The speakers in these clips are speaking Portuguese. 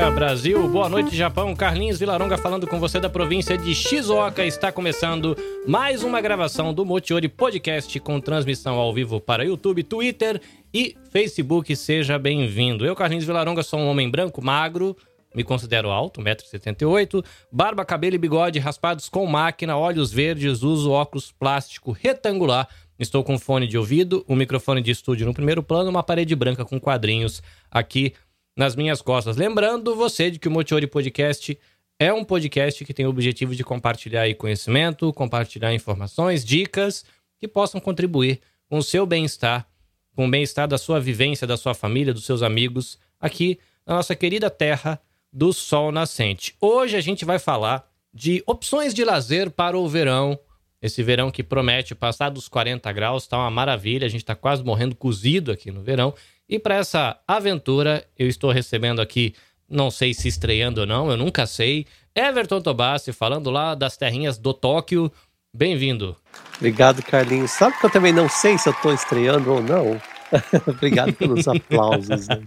dia, Brasil. Boa noite, Japão. Carlinhos Vilaronga falando com você da província de Shizuoka. Está começando mais uma gravação do Motiori Podcast com transmissão ao vivo para YouTube, Twitter e Facebook. Seja bem-vindo. Eu, Carlinhos Vilaronga, sou um homem branco, magro, me considero alto, 1,78m, barba, cabelo e bigode raspados com máquina, olhos verdes, uso óculos plástico retangular. Estou com fone de ouvido, um microfone de estúdio no primeiro plano, uma parede branca com quadrinhos aqui nas minhas costas. Lembrando você de que o Motiori Podcast é um podcast que tem o objetivo de compartilhar conhecimento, compartilhar informações, dicas que possam contribuir com o seu bem-estar, com o bem-estar da sua vivência, da sua família, dos seus amigos, aqui na nossa querida terra do sol nascente. Hoje a gente vai falar de opções de lazer para o verão. Esse verão que promete passar dos 40 graus, tá uma maravilha. A gente tá quase morrendo cozido aqui no verão. E para essa aventura, eu estou recebendo aqui, não sei se estreando ou não, eu nunca sei, Everton Tobassi, falando lá das terrinhas do Tóquio. Bem-vindo. Obrigado, Carlinhos. Sabe que eu também não sei se eu estou estreando ou não? obrigado pelos aplausos. Né?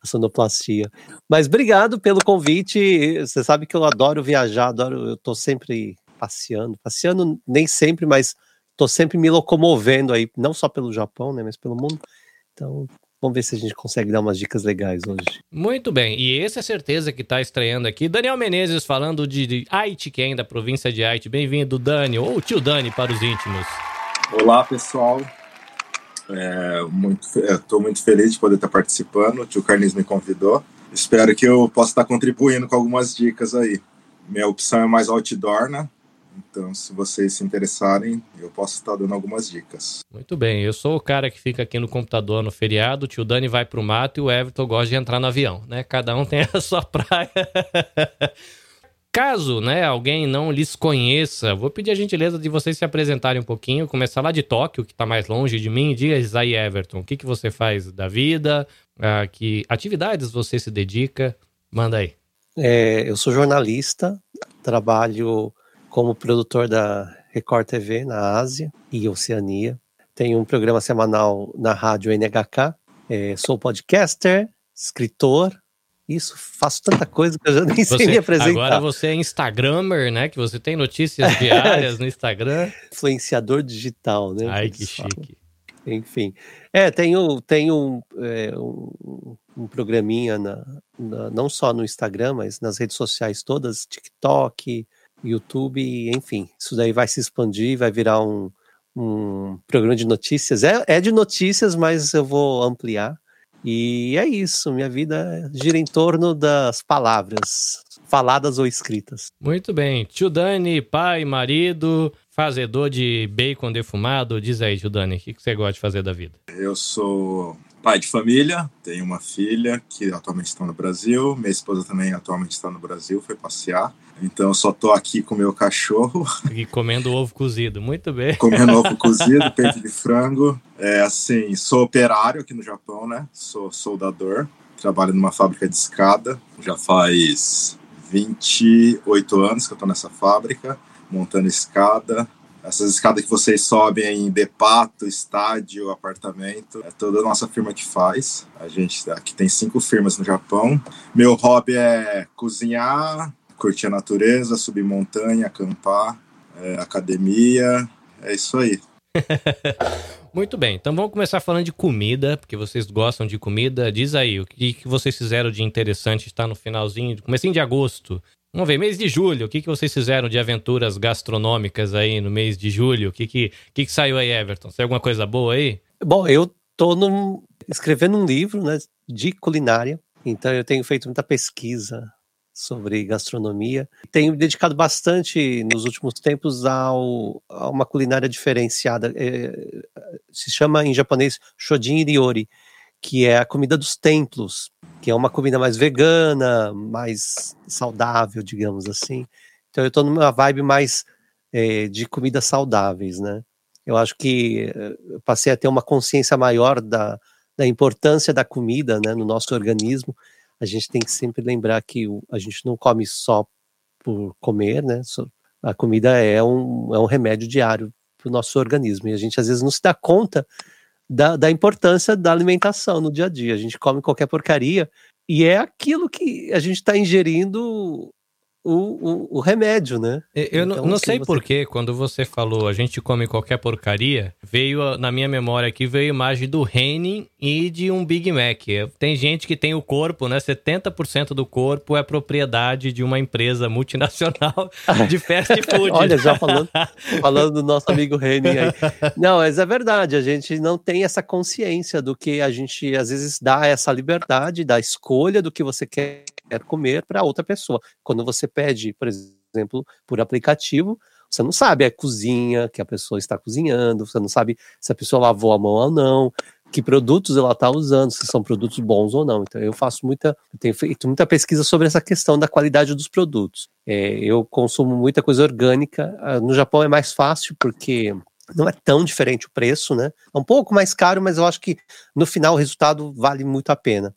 A sonoplastia. Mas obrigado pelo convite. Você sabe que eu adoro viajar, adoro, eu estou sempre passeando. Passeando nem sempre, mas estou sempre me locomovendo aí, não só pelo Japão, né, mas pelo mundo. Então, Vamos ver se a gente consegue dar umas dicas legais hoje. Muito bem, e essa é a certeza que está estreando aqui. Daniel Menezes falando de, Aitken, da província de Haiti. Bem-vindo, Dani, ou tio Dani para os íntimos. Olá, pessoal. É, Estou muito, muito feliz de poder estar participando. O tio Carlinhos me convidou. Espero que eu possa estar contribuindo com algumas dicas aí. Minha opção é mais outdoor, né? Então, se vocês se interessarem, eu posso estar dando algumas dicas. Muito bem, eu sou o cara que fica aqui no computador no feriado, o tio Dani vai pro mato e o Everton gosta de entrar no avião, né? Cada um tem a sua praia. Caso, né, alguém não lhes conheça, vou pedir a gentileza de vocês se apresentarem um pouquinho, começar lá de Tóquio, que está mais longe de mim. Diz aí, Everton, o que, que você faz da vida, a que atividades você se dedica? Manda aí. É, eu sou jornalista, trabalho como produtor da Record TV na Ásia e Oceania. Tenho um programa semanal na rádio NHK. É, sou podcaster, escritor. Isso, faço tanta coisa que eu já nem você, sei me apresentar. Agora você é Instagrammer, né? Que você tem notícias diárias no Instagram. Influenciador digital, né? Ai, que chique. Enfim. É, tenho, tenho é, um, um programinha na, na, não só no Instagram, mas nas redes sociais todas, TikTok, YouTube, enfim, isso daí vai se expandir, vai virar um, um programa de notícias. É, é de notícias, mas eu vou ampliar. E é isso, minha vida gira em torno das palavras, faladas ou escritas. Muito bem. Tio Dani, pai, marido, fazedor de bacon defumado. Diz aí, tio Dani, o que você gosta de fazer da vida? Eu sou pai de família, tenho uma filha que atualmente está no Brasil, minha esposa também atualmente está no Brasil, foi passear. Então eu só tô aqui com meu cachorro. E comendo ovo cozido, muito bem. Comendo ovo cozido, peito de frango. É assim, sou operário aqui no Japão, né? Sou soldador, trabalho numa fábrica de escada. Já faz 28 anos que eu tô nessa fábrica, montando escada. Essas escadas que vocês sobem em depato, estádio, apartamento, é toda a nossa firma que faz. A gente aqui tem cinco firmas no Japão. Meu hobby é cozinhar, curtir a natureza, subir montanha, acampar, é, academia, é isso aí. Muito bem, então vamos começar falando de comida, porque vocês gostam de comida. Diz aí, o que, que vocês fizeram de interessante está no finalzinho, comecinho de agosto. Vamos ver, mês de julho, o que, que vocês fizeram de aventuras gastronômicas aí no mês de julho? O que, que, que, que saiu aí, Everton? Saiu alguma coisa boa aí? Bom, eu tô num, escrevendo um livro né, de culinária, então eu tenho feito muita pesquisa sobre gastronomia. Tenho dedicado bastante nos últimos tempos ao, a uma culinária diferenciada. É, se chama em japonês Shodin Ryori, que é a comida dos templos, que é uma comida mais vegana, mais saudável, digamos assim. Então eu estou numa vibe mais é, de comidas saudáveis, né? Eu acho que é, eu passei a ter uma consciência maior da, da importância da comida né, no nosso organismo a gente tem que sempre lembrar que a gente não come só por comer, né? A comida é um, é um remédio diário para o nosso organismo e a gente às vezes não se dá conta da, da importância da alimentação no dia a dia. A gente come qualquer porcaria E é aquilo que a gente está ingerindo o, o, o, remédio, né? Eu então, não, sei você... porquê, quando você falou a gente come qualquer porcaria, veio na minha memória aqui, veio a imagem do Henning e de um Big Mac. Tem gente que tem o corpo, né? 70% do corpo é propriedade de uma empresa multinacional de fast food. Olha, já falando, falando do nosso amigo Henning aí. Não, mas é verdade, a gente não tem essa consciência do que a gente às vezes dá essa liberdade da escolha do que você quer comer para outra pessoa. Quando você pede, por exemplo, por aplicativo, você não sabe a cozinha que a pessoa está cozinhando, você não sabe se a pessoa lavou a mão ou não, que produtos ela está usando, se são produtos bons ou não. Então eu faço muita, eu tenho feito muita pesquisa sobre essa questão da qualidade dos produtos. É, eu consumo muita coisa orgânica. Ah, no Japão é mais fácil porque não é tão diferente o preço, né? É um pouco mais caro, mas eu acho que no final o resultado vale muito a pena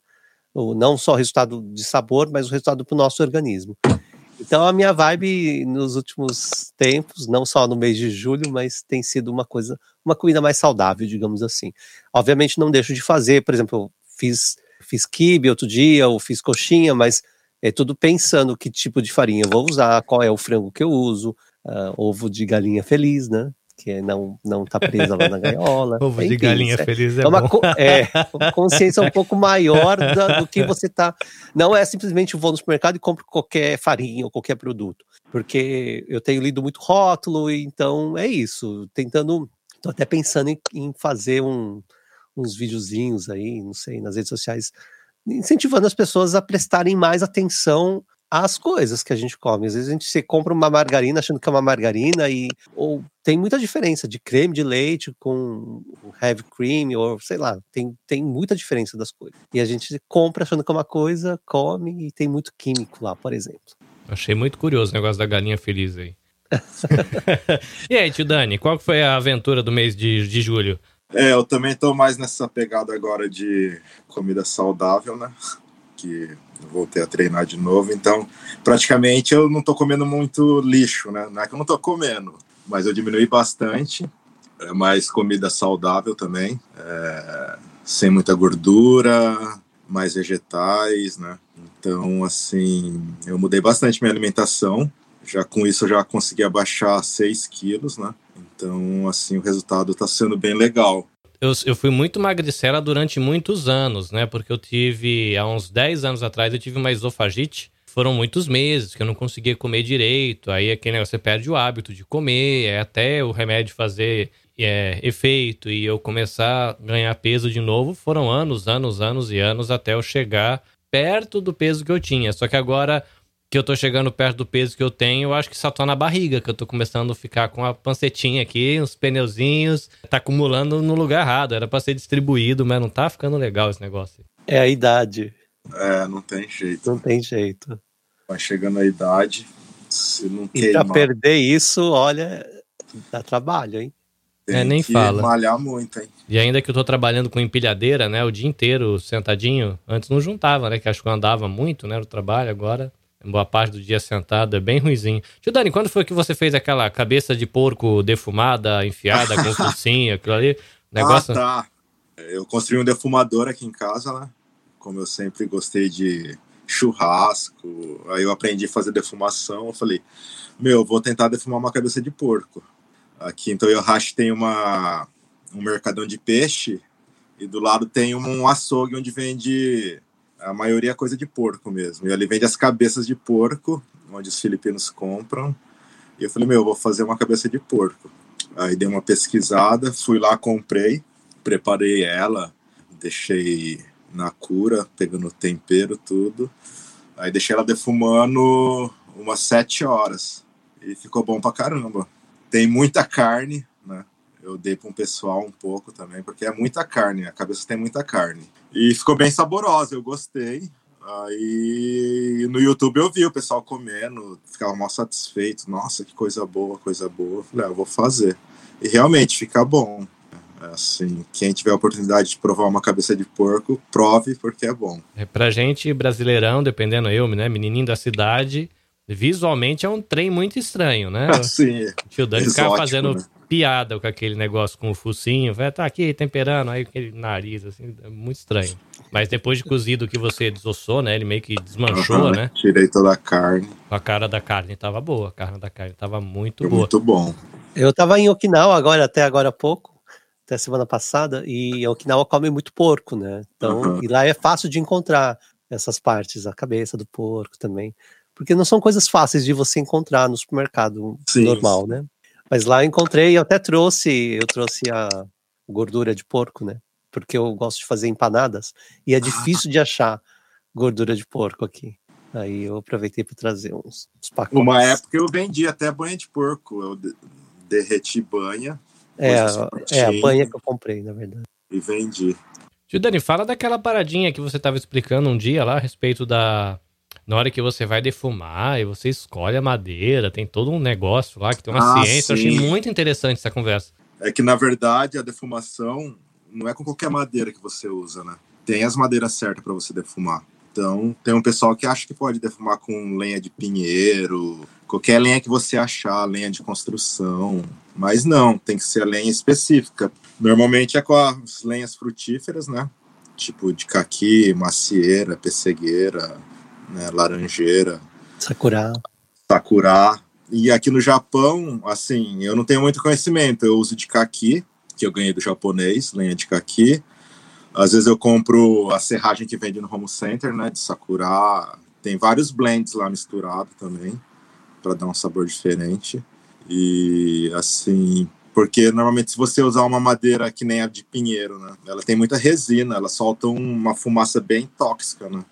não só o resultado de sabor, mas o resultado para o nosso organismo. Então a minha vibe nos últimos tempos, não só no mês de julho, mas tem sido uma coisa, uma comida mais saudável, digamos assim. Obviamente não deixo de fazer, por exemplo, eu fiz fiz quibe outro dia, ou fiz coxinha, mas é tudo pensando que tipo de farinha eu vou usar, qual é o frango que eu uso, uh, ovo de galinha feliz, né? Que não não tá presa lá na gaiola. Ovo de galinha é, feliz é, é uma bom. é consciência um pouco maior da, do que você tá. Não é simplesmente vou no supermercado e compro qualquer farinha ou qualquer produto, porque eu tenho lido muito rótulo e então é isso. Tentando, tô até pensando em, em fazer um, uns videozinhos aí, não sei, nas redes sociais, incentivando as pessoas a prestarem mais atenção as coisas que a gente come. Às vezes a gente se compra uma margarina achando que é uma margarina e ou tem muita diferença de creme de leite com heavy cream ou sei lá, tem, tem muita diferença das coisas. E a gente compra achando que é uma coisa, come e tem muito químico lá, por exemplo. Achei muito curioso o negócio da galinha feliz aí. e aí, tio Dani, qual foi a aventura do mês de, de julho? É, eu também tô mais nessa pegada agora de comida saudável, né? Que voltei a treinar de novo, então praticamente eu não tô comendo muito lixo, né? Não é que eu não tô comendo, mas eu diminui bastante, é mais comida saudável também, é, sem muita gordura, mais vegetais, né? Então, assim, eu mudei bastante minha alimentação, já com isso eu já consegui abaixar 6 quilos, né? Então, assim, o resultado está sendo bem legal eu, eu fui muito magricela durante muitos anos, né? Porque eu tive, há uns 10 anos atrás, eu tive uma esofagite. Foram muitos meses que eu não conseguia comer direito. Aí aquele negócio, você perde o hábito de comer, é até o remédio fazer é, efeito e eu começar a ganhar peso de novo. Foram anos, anos, anos e anos até eu chegar perto do peso que eu tinha. Só que agora que eu tô chegando perto do peso que eu tenho, eu acho que só tô na barriga, que eu tô começando a ficar com a pancetinha aqui, uns pneuzinhos, tá acumulando no lugar errado. Era pra ser distribuído, mas não tá ficando legal esse negócio. É a idade. É, não tem jeito. Não tem jeito. Vai chegando a idade, se não E pra perder isso, olha, dá trabalho, hein? Tem é, nem que fala. malhar muito, hein? E ainda que eu tô trabalhando com empilhadeira, né, o dia inteiro sentadinho, antes não juntava, né, que acho que eu andava muito, né, no trabalho, agora boa parte do dia sentado, é bem ruizinho. Tio Dani, quando foi que você fez aquela cabeça de porco defumada, enfiada com focinho, aquilo ali? Negócio... Ah, tá. Eu construí um defumador aqui em casa, né? Como eu sempre gostei de churrasco, aí eu aprendi a fazer defumação, eu falei, meu, vou tentar defumar uma cabeça de porco. Aqui em Toyohashi tem uma, um mercadão de peixe e do lado tem um açougue onde vende a maioria é coisa de porco mesmo. E ali vende as cabeças de porco, onde os filipinos compram. E eu falei, meu, eu vou fazer uma cabeça de porco. Aí dei uma pesquisada, fui lá, comprei, preparei ela, deixei na cura, pegando tempero, tudo. Aí deixei ela defumando umas sete horas. E ficou bom pra caramba. Tem muita carne? Eu dei para um pessoal um pouco também, porque é muita carne, a cabeça tem muita carne. E ficou bem saborosa, eu gostei. Aí no YouTube eu vi o pessoal comendo, ficava mal satisfeito. Nossa, que coisa boa, coisa boa. falei, ah, eu vou fazer. E realmente fica bom. É assim, quem tiver a oportunidade de provar uma cabeça de porco, prove porque é bom. É pra gente brasileirão, dependendo eu, né, menininho da cidade, visualmente é um trem muito estranho, né? Sim. O tio Dani ficava fazendo né? Piada com aquele negócio com o focinho, vai tá aqui temperando, aí aquele nariz, assim, é muito estranho. Mas depois de cozido que você desossou, né? Ele meio que desmanchou, Aham, né? Tirei toda a carne. A cara da carne tava boa. A carne da carne tava muito Foi boa. muito bom. Eu tava em Okinawa agora, até agora há pouco, até semana passada, e Okinawa come muito porco, né? Então, Aham. e lá é fácil de encontrar essas partes, a cabeça do porco também. Porque não são coisas fáceis de você encontrar no supermercado Sim, normal, sim. né? Mas lá eu encontrei, eu até trouxe, eu trouxe a gordura de porco, né? Porque eu gosto de fazer empanadas e é difícil de achar gordura de porco aqui. Aí eu aproveitei para trazer uns, uns pacotes. Uma época eu vendi até banha de porco. Eu de- derreti banha é, é a banha que eu comprei, na verdade. e vendi. Tio Dani, fala daquela paradinha que você tava explicando um dia lá a respeito da. Na hora que você vai defumar e você escolhe a madeira, tem todo um negócio lá que tem uma Ah, ciência. Eu achei sim. muito interessante essa conversa. É que, na verdade, a defumação não é com qualquer madeira que você usa, né? Tem as madeiras certas para você defumar. Então, tem um pessoal que acha que pode defumar com lenha de pinheiro, qualquer lenha que você achar, lenha de construção. Mas não, tem que ser a lenha específica. Normalmente é com as lenhas frutíferas, né? Tipo de caqui, macieira, pessegueira, né? laranjeira Sakura. sakura. E aqui no Japão, assim, eu não tenho muito conhecimento. Eu uso de kaki, que eu ganhei do japonês, lenha de kaki. Às vezes eu compro a serragem que vende no home center, né, de sakura. Tem vários blends lá misturados também, para dar um sabor diferente. E assim, porque normalmente se você usar uma madeira que nem a de pinheiro, né, ela tem muita resina, ela solta uma fumaça bem tóxica, né?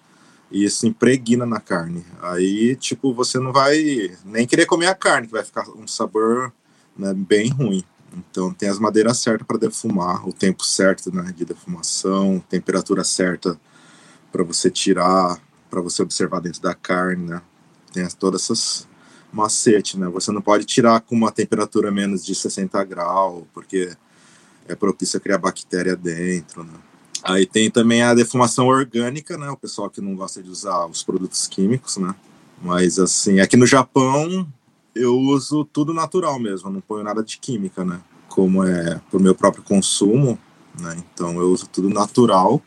E isso impregna na carne. Aí, tipo, você não vai nem querer comer a carne, que vai ficar um sabor né, bem ruim. Então, tem as madeiras certas para defumar, o tempo certo né, de defumação, temperatura certa para você tirar, para você observar dentro da carne, né? Tem as- todas essas macetes, né? Você não pode tirar com uma temperatura menos de 60 graus, porque é propício a criar bactéria dentro, né? Aí tem também a defumação orgânica, né? O pessoal que não gosta de usar os produtos químicos, né? Mas assim, aqui no Japão eu uso tudo natural mesmo, não ponho nada de química, né? Como é pro meu próprio consumo, né? Então eu uso tudo natural.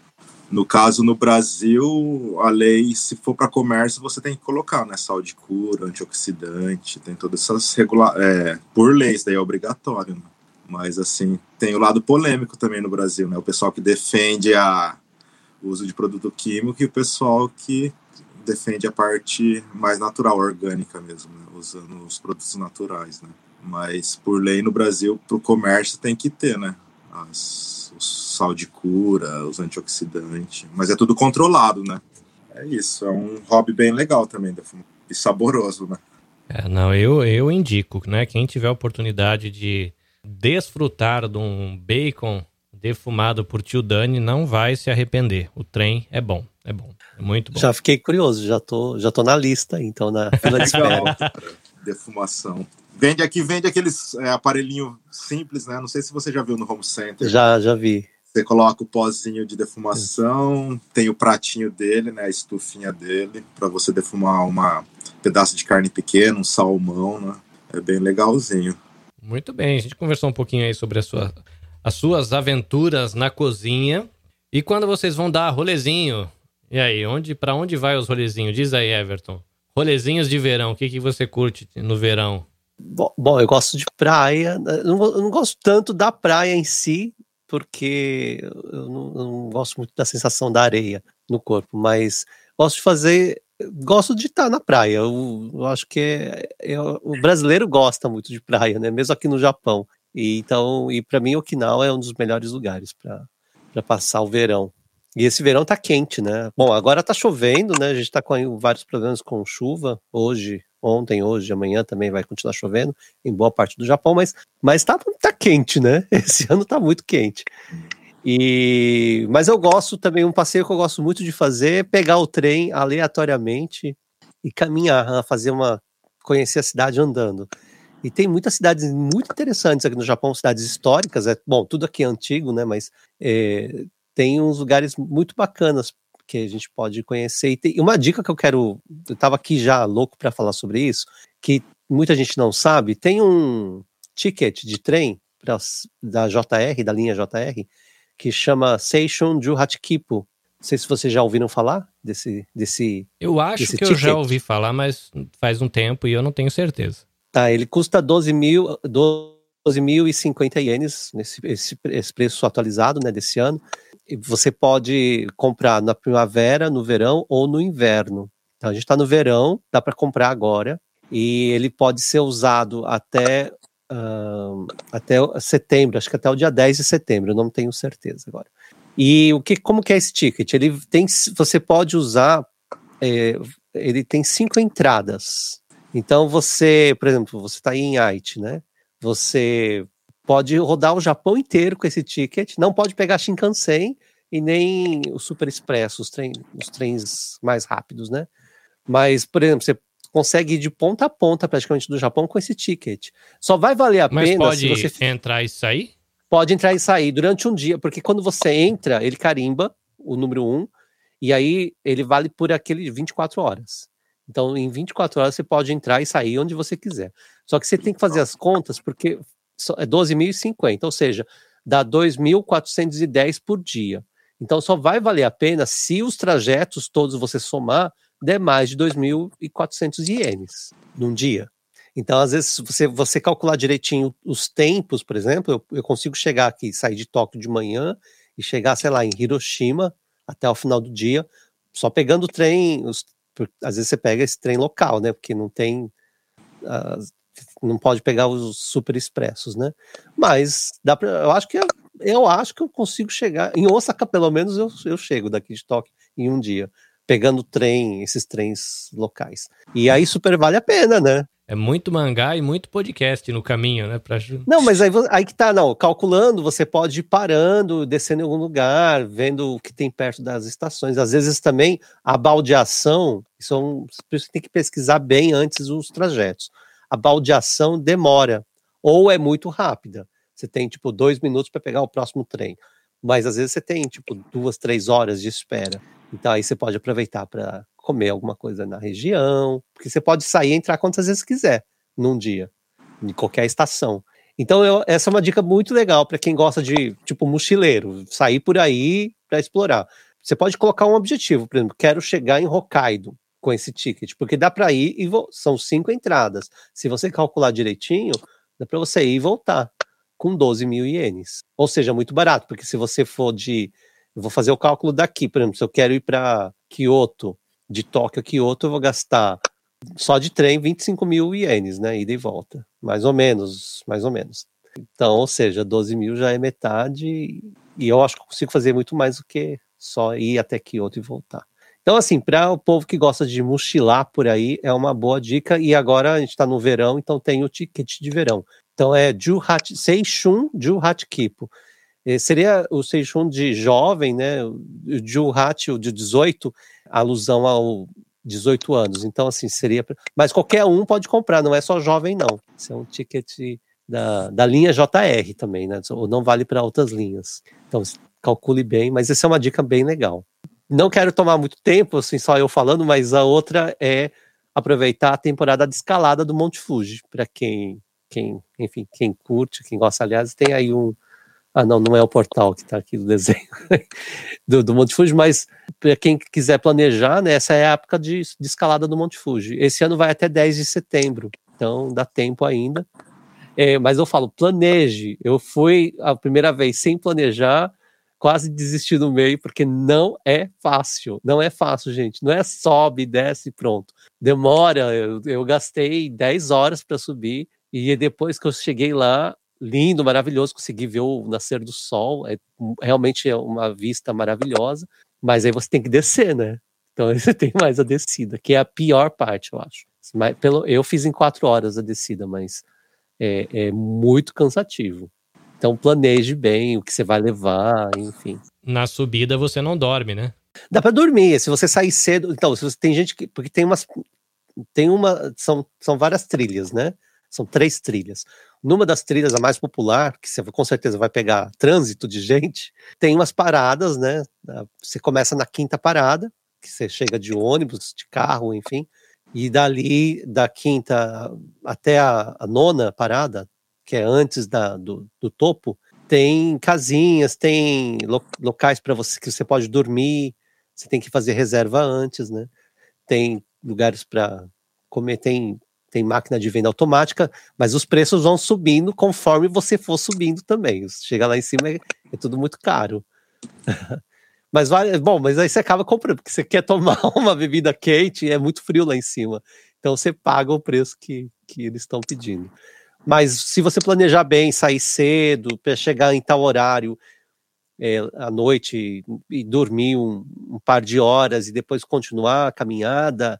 No caso, no Brasil, a lei, se for para comércio, você tem que colocar, né? Sal de cura, antioxidante, tem todas essas regula é, por lei, isso daí é obrigatório, né? Mas, assim, tem o lado polêmico também no Brasil, né? O pessoal que defende a, o uso de produto químico e o pessoal que defende a parte mais natural, orgânica mesmo, né? usando os produtos naturais, né? Mas, por lei, no Brasil, para o comércio tem que ter, né? As, o sal de cura, os antioxidantes. Mas é tudo controlado, né? É isso, é um hobby bem legal também, e saboroso, né? É, não, eu, eu indico, né? Quem tiver oportunidade de desfrutar de um bacon defumado por tio Dani não vai se arrepender. O trem é bom, é bom, é muito bom. Já fiquei curioso, já tô, já tô na lista, então, na fila de espera. Defumação. Vende aqui, vende aqueles é, aparelhinho simples, né? Não sei se você já viu no home center. já, já vi. Você coloca o pozinho de defumação, tem o pratinho dele, né? A estufinha dele, para você defumar uma pedaço de carne pequena, um salmão, né? É bem legalzinho. Muito bem, a gente conversou um pouquinho aí sobre sua- as suas aventuras na cozinha. E quando vocês vão dar rolezinho? E aí, onde, para onde vai os rolezinhos? Diz aí, Everton. Rolezinhos de verão, o que, que você curte no verão? Bom, bom, eu gosto de praia. Eu não, eu não gosto tanto da praia em si, porque eu não, eu não gosto muito da sensação da areia no corpo, mas gosto de fazer. Gosto de estar na praia. Eu, eu acho que é, é- o brasileiro gosta muito de praia, né? Mesmo aqui no Japão. E, então, e para mim, Okinawa é um dos melhores lugares para passar o verão. E esse verão tá quente, né? Bom, agora tá chovendo, né? A gente tá com vários problemas com chuva hoje, ontem, hoje, amanhã também vai continuar chovendo em boa parte do Japão, mas, mas tá, tá quente, né? Esse ano tá muito quente. E, mas eu gosto também, um passeio que eu gosto muito de fazer é pegar o trem aleatoriamente e caminhar, fazer uma. conhecer a cidade andando. E tem muitas cidades muito interessantes aqui no Japão, cidades históricas, é bom, tudo aqui é antigo, né? Mas é, tem uns lugares muito bacanas que a gente pode conhecer. E tem uma dica que eu quero, eu estava aqui já louco para falar sobre isso, que muita gente não sabe, tem um ticket de trem pra, da JR, da linha JR, que chama Seishun Ju Hachikipu. Não sei se vocês já ouviram falar desse. desse eu acho desse que eu já ouvi falar, mas faz um tempo e eu não tenho certeza. Tá, ele custa 12 mil. 12.050 ienes, nesse esse, esse preço atualizado né, desse ano. E você pode comprar na primavera, no verão ou no inverno. Então a gente está no verão, dá para comprar agora. E ele pode ser usado até, uh, até setembro, acho que até o dia 10 de setembro, não tenho certeza agora. E o que, como que é esse ticket? Ele tem, você pode usar, é, ele tem cinco entradas. Então você, por exemplo, você está em Haiti, né? Você pode rodar o Japão inteiro com esse ticket, não pode pegar Shinkansen e nem o Super Expresso, os, trem, os trens mais rápidos, né? Mas, por exemplo, você consegue ir de ponta a ponta praticamente do Japão com esse ticket. Só vai valer a Mas pena se você entrar e sair? pode entrar e sair durante um dia, porque quando você entra, ele carimba o número 1 e aí ele vale por aquele 24 horas. Então, em 24 horas você pode entrar e sair onde você quiser. Só que você tem que fazer as contas porque é 12.050, ou seja, dá 2.410 por dia. Então só vai valer a pena se os trajetos todos você somar der mais de 2.400 ienes num dia. Então, às vezes, se você, você calcular direitinho os tempos, por exemplo, eu, eu consigo chegar aqui, sair de Tóquio de manhã e chegar, sei lá, em Hiroshima até o final do dia, só pegando o trem, os, às vezes você pega esse trem local, né? Porque não tem. Uh, não pode pegar os super expressos, né? Mas dá pra, eu acho que eu, eu acho que eu consigo chegar em Osaka, pelo menos eu, eu chego daqui de Tóquio em um dia, pegando trem, esses trens locais. E aí super vale a pena, né? É muito mangá e muito podcast no caminho, né? Pra... Não, mas aí, aí que tá, não. Calculando, você pode ir parando, descendo em algum lugar, vendo o que tem perto das estações. Às vezes também a baldeação, isso é um, por isso tem que pesquisar bem antes os trajetos. A baldeação demora, ou é muito rápida. Você tem tipo dois minutos para pegar o próximo trem. Mas às vezes você tem tipo duas, três horas de espera. Então aí você pode aproveitar para comer alguma coisa na região, porque você pode sair e entrar quantas vezes quiser num dia, em qualquer estação. Então, eu, essa é uma dica muito legal para quem gosta de, tipo, mochileiro, sair por aí para explorar. Você pode colocar um objetivo, por exemplo, quero chegar em Hokkaido com esse ticket, porque dá para ir e são cinco entradas. Se você calcular direitinho, dá para você ir e voltar com 12 mil ienes. Ou seja, muito barato, porque se você for de. Eu vou fazer o cálculo daqui, por exemplo, se eu quero ir para Kyoto de Tóquio a Kyoto, eu vou gastar só de trem 25 mil ienes, né? Ida e volta. Mais ou menos, mais ou menos. Então, ou seja, 12 mil já é metade, e eu acho que consigo fazer muito mais do que só ir até Kyoto e voltar. Então, assim, para o povo que gosta de mochilar por aí, é uma boa dica. E agora a gente está no verão, então tem o ticket de verão. Então é Juhat, Seishun Juhat Kipo. Eh, seria o Seishun de jovem, né? O Juhat, o de 18, alusão ao 18 anos. Então, assim, seria. Mas qualquer um pode comprar, não é só jovem, não. Isso é um ticket da, da linha JR também, né? Ou não vale para outras linhas. Então, calcule bem, mas essa é uma dica bem legal. Não quero tomar muito tempo, assim, só eu falando, mas a outra é aproveitar a temporada de escalada do Monte Fuji, para quem, quem, enfim, quem curte, quem gosta, aliás, tem aí um, ah, não, não é o portal que está aqui do desenho do, do, Monte Fuji, mas para quem quiser planejar, né, essa é a época de, de, escalada do Monte Fuji. Esse ano vai até 10 de setembro, então dá tempo ainda. É, mas eu falo, planeje. Eu fui a primeira vez sem planejar, quase desisti no meio, porque não é fácil. Não é fácil, gente. Não é sobe, desce e pronto. Demora. Eu, eu gastei 10 horas para subir. E depois que eu cheguei lá, lindo, maravilhoso, consegui ver o nascer do sol, é realmente é uma vista maravilhosa, mas aí você tem que descer, né? Então você tem mais a descida, que é a pior parte, eu acho. Mas, pelo, eu fiz em quatro horas a descida, mas é, é muito cansativo. Então planeje bem o que você vai levar, enfim. Na subida você não dorme, né? Dá para dormir, se você sair cedo. Então, se você tem gente que. Porque tem umas. Tem uma. São, são várias trilhas, né? São três trilhas. Numa das trilhas, a mais popular, que você com certeza vai pegar trânsito de gente, tem umas paradas, né? Você começa na quinta parada, que você chega de ônibus, de carro, enfim, e dali, da quinta até a, a nona parada, que é antes da, do, do topo, tem casinhas, tem lo, locais para você que você pode dormir, você tem que fazer reserva antes, né? Tem lugares para comer, tem, tem máquina de venda automática, mas os preços vão subindo conforme você for subindo também. Chega lá em cima é, é tudo muito caro. mas bom, mas aí você acaba comprando, porque você quer tomar uma bebida quente e é muito frio lá em cima. Então você paga o preço que, que eles estão pedindo. Mas se você planejar bem, sair cedo, para chegar em tal horário é, à noite e dormir um, um, par de horas e depois continuar a caminhada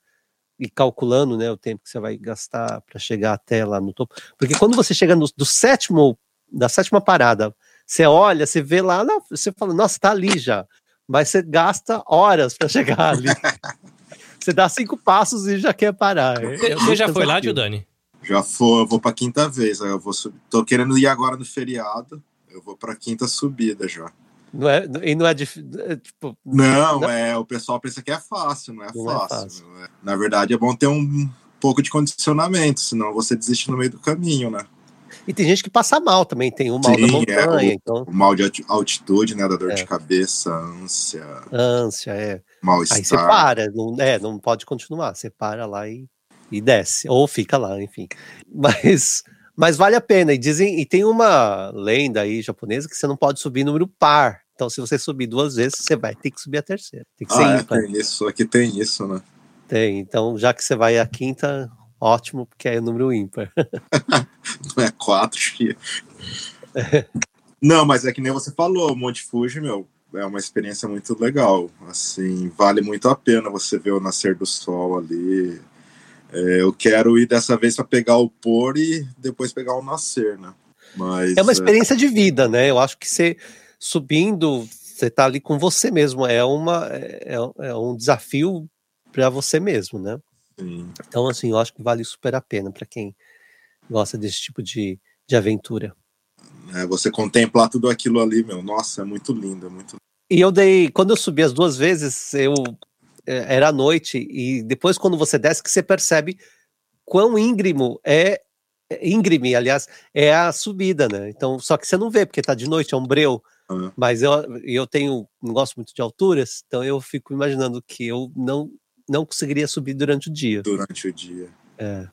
e calculando né, o tempo que você vai gastar para chegar até lá no topo. Porque quando você chega no, do sétimo, da sétima parada, você olha, você vê lá, você fala, nossa, tá ali já. Mas você gasta horas para chegar ali. você dá cinco passos e já quer parar. É, é você já foi lá, Dani? Já foi, eu vou para quinta vez. Eu vou Tô querendo ir agora no feriado. Eu vou para quinta subida já. Não é, e não é difícil. É, tipo, não, não, é, o pessoal pensa que é fácil, não é não fácil. É fácil. É. Na verdade, é bom ter um pouco de condicionamento, senão você desiste no meio do caminho, né? E tem gente que passa mal também, tem o mal Sim, da montanha. É, o, então... o mal de altitude, né? Da dor é. de cabeça, ânsia. Ânsia, é. Mal-estar. Aí você para, não, é, não pode continuar. Você para lá e, e desce. Ou fica lá, enfim. Mas mas vale a pena. E dizem, e tem uma lenda aí japonesa que você não pode subir número par. Então, se você subir duas vezes, você vai ter que subir a terceira. Tem que ah, ser é, ímpar. Tem isso, aqui tem isso, né? Tem. Então, já que você vai à quinta, ótimo, porque é número ímpar. não é quatro, que. Não, mas é que nem você falou, o Monte Fuji, meu, é uma experiência muito legal. Assim, vale muito a pena você ver o nascer do sol ali. É, eu quero ir dessa vez para pegar o pôr e depois pegar o nascer, né? Mas, é uma experiência é... de vida, né? Eu acho que você subindo, você tá ali com você mesmo. É, uma, é, é um desafio para você mesmo, né? Sim. Então, assim, eu acho que vale super a pena para quem gosta desse tipo de, de aventura. É, você contemplar tudo aquilo ali, meu, nossa, é muito lindo, é muito E eu dei, quando eu subi as duas vezes, eu é, era à noite, e depois quando você desce que você percebe quão íngreme é, é, íngreme, aliás, é a subida, né? Então, só que você não vê, porque tá de noite, é um breu, uhum. mas eu, eu tenho, não gosto muito de alturas, então eu fico imaginando que eu não, não conseguiria subir durante o dia. Durante o dia. É.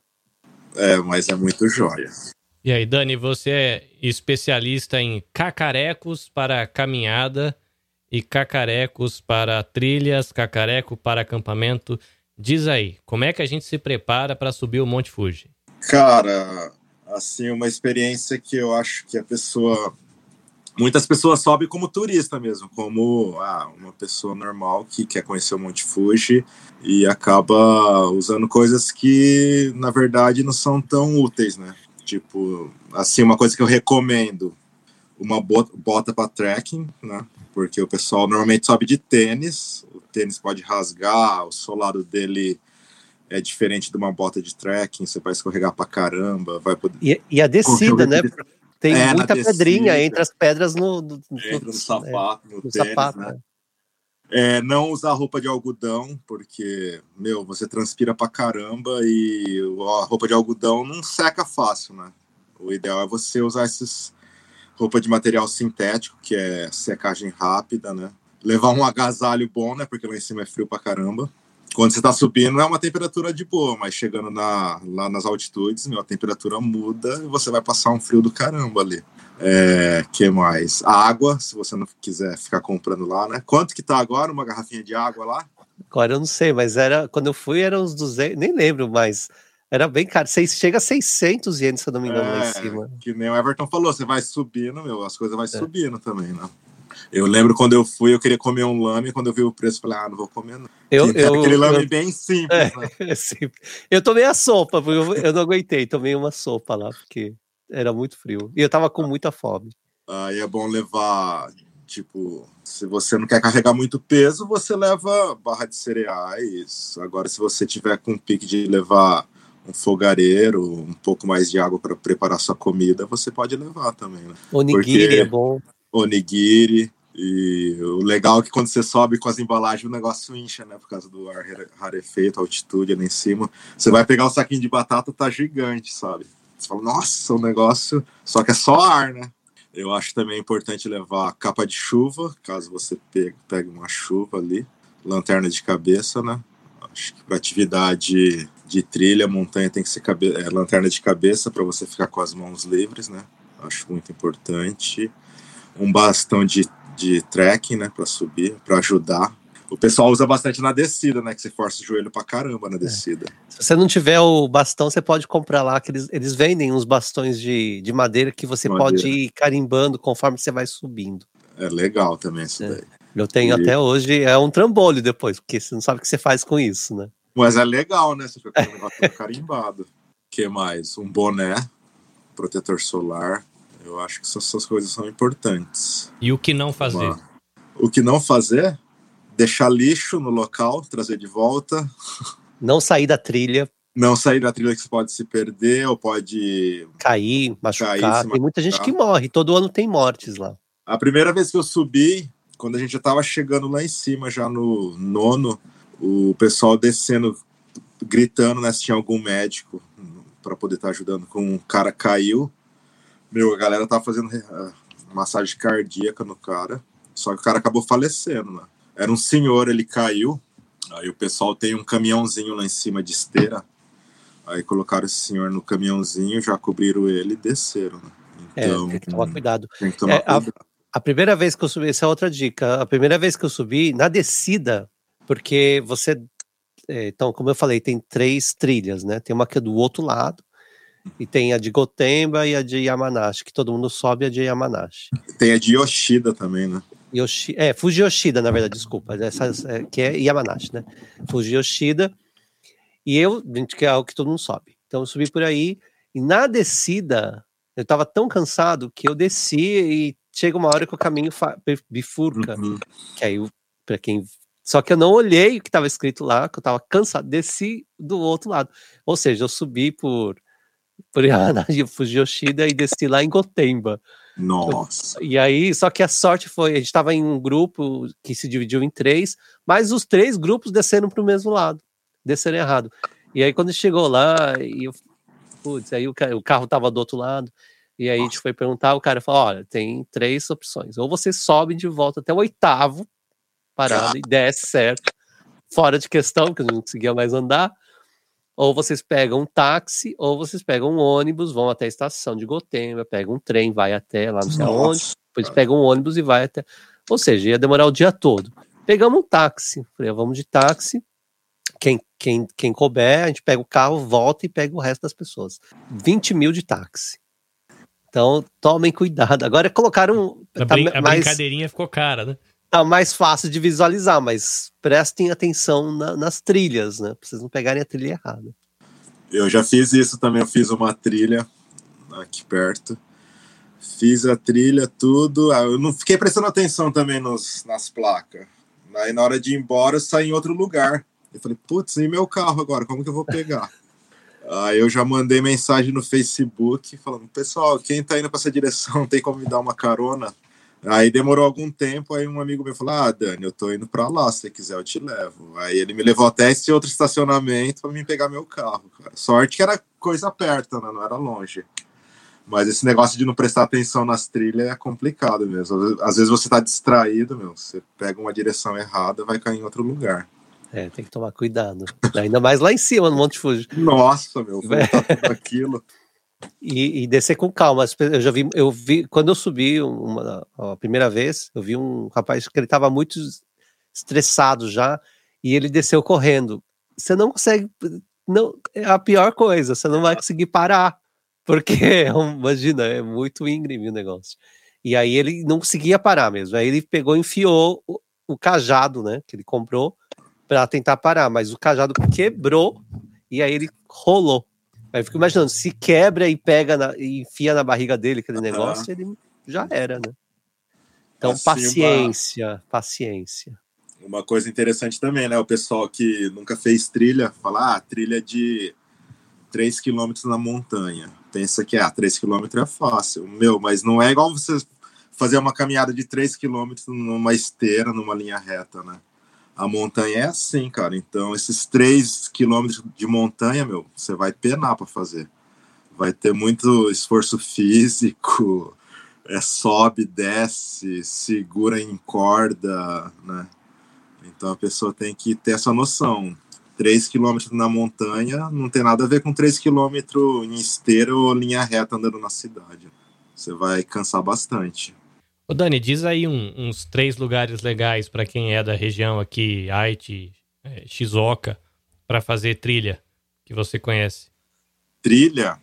É, mas é muito jóia. E aí, Dani, você é especialista em cacarecos para caminhada e cacarecos para trilhas, cacareco para acampamento. Diz aí, como é que a gente se prepara para subir o Monte Fuji? Cara, assim, uma experiência que eu acho que a pessoa. Muitas pessoas sobem como turista mesmo, como ah, uma pessoa normal que quer conhecer o Monte Fuji e acaba usando coisas que, na verdade, não são tão úteis, né? Tipo, assim, uma coisa que eu recomendo, uma bota para trekking, né? porque o pessoal normalmente sobe de tênis, o tênis pode rasgar, o solado dele é diferente de uma bota de trekking, você vai escorregar pra caramba, vai poder... E, e a descida, né? Tem é, muita pedrinha entre as pedras no, no, no, no sapato, no, no tênis, sapato, né? É. é, não usar roupa de algodão, porque, meu, você transpira pra caramba e a roupa de algodão não seca fácil, né? O ideal é você usar esses roupa de material sintético, que é secagem rápida, né? Levar um agasalho bom, né? Porque lá em cima é frio pra caramba. Quando você tá subindo é uma temperatura de boa, mas chegando na, lá nas altitudes, meu, a temperatura muda e você vai passar um frio do caramba ali. É, que mais? A água, se você não quiser ficar comprando lá, né? Quanto que tá agora uma garrafinha de água lá? Agora eu não sei, mas era quando eu fui eram uns 200, nem lembro, mas era bem caro. Seis, chega a 600 ienes, se eu não me engano, é, lá em é, cima. Que nem o Everton falou, você vai subindo, meu, as coisas vão é. subindo também, né? Eu lembro quando eu fui, eu queria comer um lame, quando eu vi o preço, falei, ah, não vou comer não. Eu, eu, aquele lame eu, bem simples, é, né? é simples. Eu tomei a sopa, porque eu, eu não aguentei, tomei uma sopa lá, porque era muito frio. E eu tava com muita fome. Aí é bom levar, tipo, se você não quer carregar muito peso, você leva barra de cereais. Agora, se você tiver com pique de levar um fogareiro, um pouco mais de água para preparar sua comida, você pode levar também, né? Onigiri Porque é bom. Onigiri. E o legal é que quando você sobe com as embalagens, o negócio incha, né? Por causa do ar rarefeito, altitude ali em cima. Você vai pegar o saquinho de batata, tá gigante, sabe? Você fala, nossa, o negócio. Só que é só ar, né? Eu acho também importante levar capa de chuva, caso você pegue, pegue uma chuva ali. lanterna de cabeça, né? Acho que para atividade de trilha, montanha tem que ser cabe é, lanterna de cabeça para você ficar com as mãos livres, né? Acho muito importante. Um bastão de, de trekking, né, para subir, para ajudar. O pessoal usa bastante na descida, né? Que você força o joelho pra caramba na é. descida. É. Se você não tiver o bastão, você pode comprar lá, que eles, eles vendem uns bastões de, de madeira que você madeira. pode ir carimbando conforme você vai subindo. É legal também isso é. daí. Eu tenho e... até hoje, é um trambolho depois, porque você não sabe o que você faz com isso, né? Mas é legal, né? Você fica com o negócio carimbado. O que mais? Um boné, protetor solar. Eu acho que essas coisas são importantes. E o que não fazer? O que não fazer? Deixar lixo no local, trazer de volta. Não sair da trilha. Não sair da trilha que você pode se perder ou pode cair, machucar. Cair, tem muita gente que morre, todo ano tem mortes lá. A primeira vez que eu subi, quando a gente já estava chegando lá em cima, já no nono, o pessoal descendo, gritando né, se tinha algum médico para poder estar tá ajudando. Com um cara caiu, meu, a galera tava fazendo uh, massagem cardíaca no cara, só que o cara acabou falecendo, né? Era um senhor, ele caiu, aí o pessoal tem um caminhãozinho lá em cima de esteira, aí colocaram esse senhor no caminhãozinho, já cobriram ele e desceram, né? Então, é, tem que tomar cuidado. Tem que tomar é, cuidado. A a primeira vez que eu subi, essa é outra dica. A primeira vez que eu subi, na descida, porque você. É, então, como eu falei, tem três trilhas, né? Tem uma que é do outro lado, e tem a de Gotemba e a de Yamanashi, que todo mundo sobe a de Yamanashi. Tem a de Yoshida também, né? Yoshi, é, Fuji Yoshida, na verdade, desculpa. Essa, é, que é Yamanashi, né? Fuji Yoshida. E eu, que é o que todo mundo sobe. Então eu subi por aí, e na descida, eu tava tão cansado que eu desci e chega uma hora que o caminho bifurca. Uhum. Que aí, para quem. Só que eu não olhei o que estava escrito lá, que eu estava cansado, desci do outro lado. Ou seja, eu subi por por Fujiyoshida e desci lá em Gotemba. Nossa. E aí, só que a sorte foi, a gente estava em um grupo que se dividiu em três, mas os três grupos desceram para o mesmo lado, desceram errado. E aí, quando chegou lá, e eu, putz, aí o, o carro estava do outro lado, e aí Nossa. a gente foi perguntar, o cara falou: olha, tem três opções. Ou você sobe de volta até o oitavo parado ah. e desce certo, fora de questão, porque não conseguia mais andar. Ou vocês pegam um táxi, ou vocês pegam um ônibus, vão até a estação de Gotemba, pegam um trem, vai até lá não sei aonde, depois pegam um ônibus e vai até. Ou seja, ia demorar o dia todo. Pegamos um táxi. Falei, vamos de táxi. Quem, quem, quem couber, a gente pega o carro, volta e pega o resto das pessoas. 20 mil de táxi. Então, tomem cuidado. Agora colocaram. A, tá brin a mais, brincadeirinha ficou cara, né? Tá mais fácil de visualizar, mas prestem atenção na, nas trilhas, né? Pra vocês não pegarem a trilha errada. Eu já fiz isso também. Eu fiz uma trilha aqui perto. Fiz a trilha, tudo. Ah, eu não fiquei prestando atenção também nos, nas placas. Aí, na hora de ir embora, eu saí em outro lugar. Eu falei, putz, e meu carro agora? Como que eu vou pegar? Aí eu já mandei mensagem no Facebook falando, pessoal, quem tá indo para essa direção tem como me dar uma carona? Aí demorou algum tempo, aí um amigo meu falou: Ah, Dani, eu tô indo para lá, se você quiser eu te levo. Aí ele me levou até esse outro estacionamento para mim pegar meu carro. Cara. Sorte que era coisa perto, né? Não era longe. Mas esse negócio de não prestar atenção nas trilhas é complicado mesmo. Às vezes você tá distraído, meu, você pega uma direção errada, vai cair em outro lugar. É, tem que tomar cuidado. Ainda mais lá em cima, no Monte Fuji. Nossa, meu, tudo aquilo. E, e, descer com calma. Eu já vi, eu vi, quando eu subi uma, a primeira vez, eu vi um rapaz que ele estava muito estressado já, e ele desceu correndo. Você não consegue, não, é a pior coisa, você não vai conseguir parar, porque, imagina, é muito íngreme o negócio. E aí ele não conseguia parar mesmo, aí ele pegou enfiou o, o cajado, né, que ele comprou, para tentar parar, mas o cajado quebrou e aí ele rolou. Aí eu fico imaginando, se quebra e pega na, e enfia na barriga dele aquele negócio, ele já era, né? Então, assim, paciência, uma... paciência. Uma coisa interessante também, né? O pessoal que nunca fez trilha, fala, ah, trilha de 3 km na montanha. Pensa que, ah, 3 km é fácil. Meu, mas não é igual você fazer uma caminhada de 3 km numa esteira, numa linha reta, né? A montanha é assim, cara. Então, esses três quilômetros de montanha, meu, você vai penar para fazer. Vai ter muito esforço físico, é, sobe, desce, segura em corda, né? Então a pessoa tem que ter essa noção. 3 km na montanha não tem nada a ver com 3 km em esteira ou linha reta andando na cidade. Você vai cansar bastante. Ô Dani, diz aí um, uns três lugares legais para quem é da região aqui, Haiti, é, Shizuoka, para fazer trilha que você conhece. Trilha?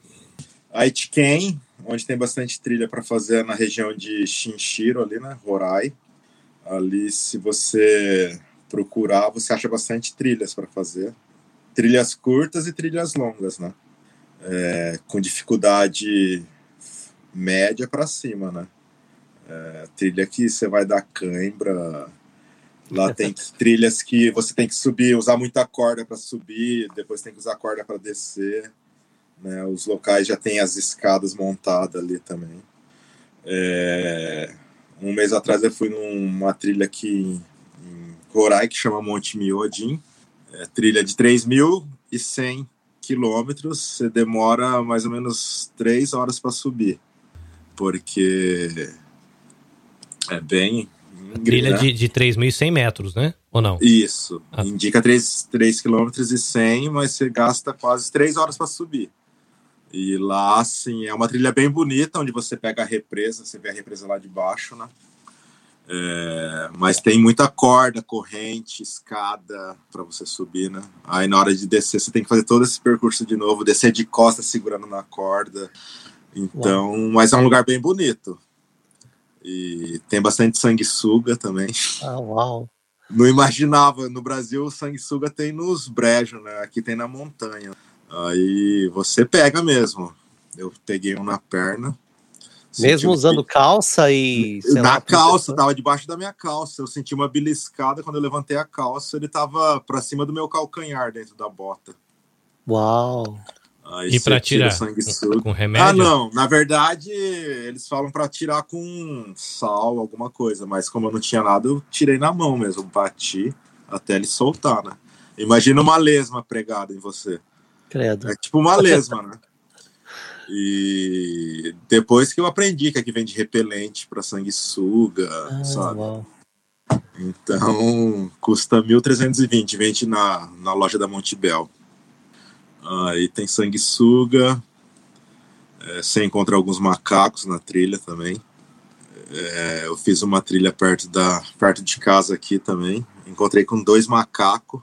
Aitken, onde tem bastante trilha para fazer na região de Shinshiro, ali, né? Rorai. Ali, se você procurar, você acha bastante trilhas para fazer. Trilhas curtas e trilhas longas, né? É, com dificuldade média para cima, né? É, trilha que você vai dar cãibra. Lá tem trilhas que você tem que subir, usar muita corda para subir, depois tem que usar corda para descer. Né? Os locais já tem as escadas montadas ali também. É, um mês atrás eu fui numa trilha aqui Rorai, que chama Monte Miodin. É, trilha de 3.100 quilômetros. Você demora mais ou menos três horas para subir. Porque é bem. trilha né? de, de 3.100 metros, né? Ou não? Isso. Ah. Indica 3, 3 km e 100, mas você gasta quase três horas para subir. E lá, assim, é uma trilha bem bonita, onde você pega a represa, você vê a represa lá de baixo, né? É, mas tem muita corda, corrente, escada para você subir, né? Aí na hora de descer, você tem que fazer todo esse percurso de novo, descer de costas segurando na corda. Então, Uau. mas é um lugar bem bonito. E tem bastante sanguessuga também. Ah, uau! Não imaginava, no Brasil o sanguessuga tem nos brejos, né? Aqui tem na montanha. Aí você pega mesmo. Eu peguei um na perna mesmo usando que... calça e. Na lá, calça, tava debaixo da minha calça. Eu senti uma beliscada quando eu levantei a calça, ele tava pra cima do meu calcanhar dentro da bota. Uau! Aí e para tirar tira com remédio? Ah, não. Na verdade, eles falam para tirar com sal, alguma coisa. Mas como eu não tinha nada, eu tirei na mão mesmo. Bati até ele soltar, né? Imagina uma lesma pregada em você. Credo. É tipo uma lesma, né? E depois que eu aprendi que aqui vende repelente para sanguessuga, ah, sabe? Uau. Então, custa 1.320, vende na, na loja da Montebel. Aí tem sanguessuga, é, você encontra alguns macacos na trilha também. É, eu fiz uma trilha perto, da, perto de casa aqui também. Encontrei com dois macacos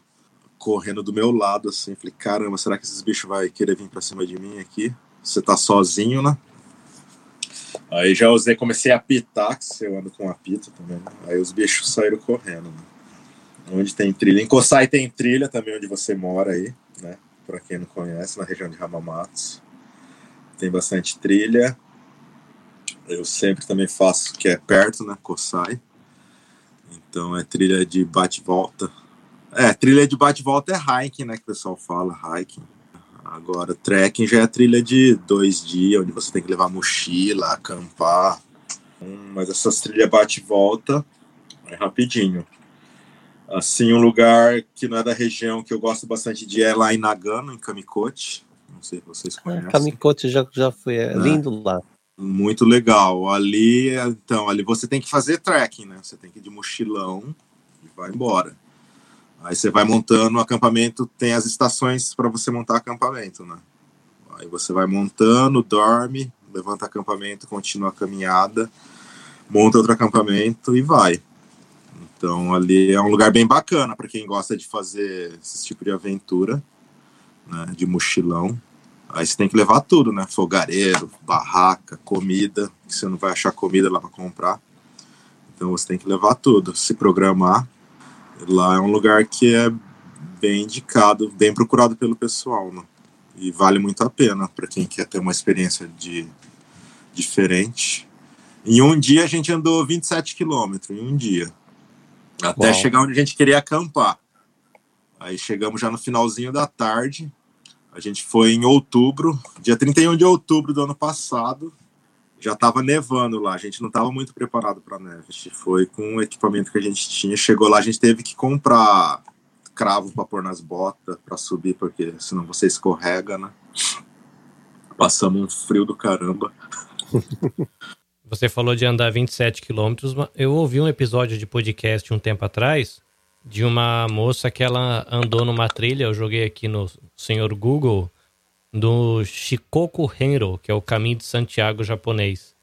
correndo do meu lado, assim. Falei, caramba, será que esses bichos vão querer vir para cima de mim aqui? você tá sozinho, né? Aí já usei, comecei a apitar, que você anda com apito também, né? Aí os bichos saíram correndo, né? Onde tem trilha. Em Coçai tem trilha também, onde você mora aí, né? Pra quem não conhece, na região de Ramamatos. Tem bastante trilha. Eu sempre também faço, que é perto, né? Coçai. Então é trilha de bate-volta. É, trilha de bate-volta é hiking, né? Que o pessoal fala, hiking. Agora, trekking já é trilha de dois dias, onde você tem que levar mochila, acampar. Hum, mas essas trilhas bate e volta é rapidinho. Assim, um lugar que não é da região que eu gosto bastante de é lá em Nagano, em Kamikote. Não sei se vocês é, conhecem. É, Kamikote já, já foi, é, é lindo lá. Muito legal. Ali, então, ali você tem que fazer trekking, né? Você tem que ir de mochilão e vai embora. Aí você vai montando o acampamento, tem as estações para você montar acampamento, né? Aí você vai montando, dorme, levanta acampamento, continua a caminhada, monta outro acampamento e vai. Então ali é um lugar bem bacana para quem gosta de fazer esse tipo de aventura, né, de mochilão. Aí você tem que levar tudo, né? Fogareiro, barraca, comida, que você não vai achar comida lá para comprar. Então você tem que levar tudo, se programar Lá é um lugar que é bem indicado, bem procurado pelo pessoal, né? E vale muito a pena para quem quer ter uma experiência de diferente. Em um dia a gente andou 27 quilômetros, em um dia. Até Uau. chegar onde a gente queria acampar. Aí chegamos já no finalzinho da tarde. A gente foi em outubro, dia 31 de outubro do ano passado já estava nevando lá, a gente não estava muito preparado para neve. A gente foi com o equipamento que a gente tinha, chegou lá, a gente teve que comprar cravo para pôr nas botas para subir, porque senão você escorrega, né? Passamos um frio do caramba. Você falou de andar 27 quilômetros. Eu ouvi um episódio de podcast um tempo atrás de uma moça que ela andou numa trilha, eu joguei aqui no senhor Google, do Shikoku Henro, que é o caminho de Santiago japonês.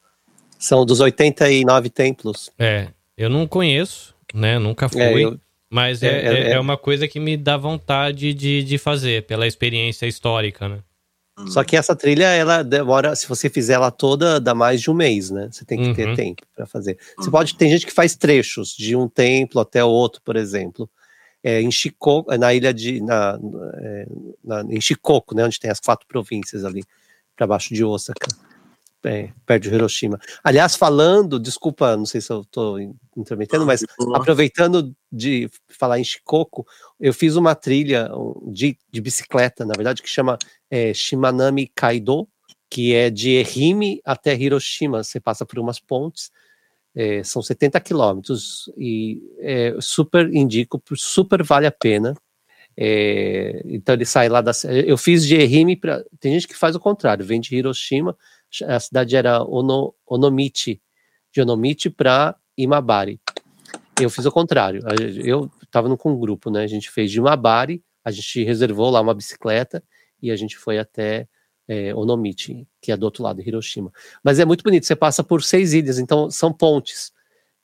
São dos 89 templos. É, eu não conheço, né? Nunca fui. É, eu... Mas é, é, é, é, é, uma coisa que me dá vontade de, de fazer, pela experiência histórica, né? Só que essa trilha, ela demora, se você fizer ela toda, dá mais de um mês, né? Você tem que uhum. ter tempo para fazer. Você uhum. pode, tem gente que faz trechos de um templo até outro, por exemplo. É, em Chicoco, na ilha de, na, é, na, em Chicoco, né? Onde tem as quatro províncias ali, para baixo de Osaka é, perto de Hiroshima. Aliás, falando, desculpa, não sei se eu estou intrometendo, mas aproveitando de falar em Shikoku, eu fiz uma trilha de, de bicicleta, na verdade, que chama é, Shimanami Kaido, que é de Ehime até Hiroshima. Você passa por umas pontes, é, são 70 quilômetros, e é, super indico, super vale a pena. É, então ele sai lá da. Eu fiz de Ehime para. Tem gente que faz o contrário, vem de Hiroshima a cidade era ono, Onomichi, de Onomichi para Imabari. Eu fiz o contrário, eu estava com um grupo, né? A gente fez de Imabari, a gente reservou lá uma bicicleta e a gente foi até é, Onomichi, que é do outro lado, Hiroshima. Mas é muito bonito, você passa por seis ilhas, então são pontes.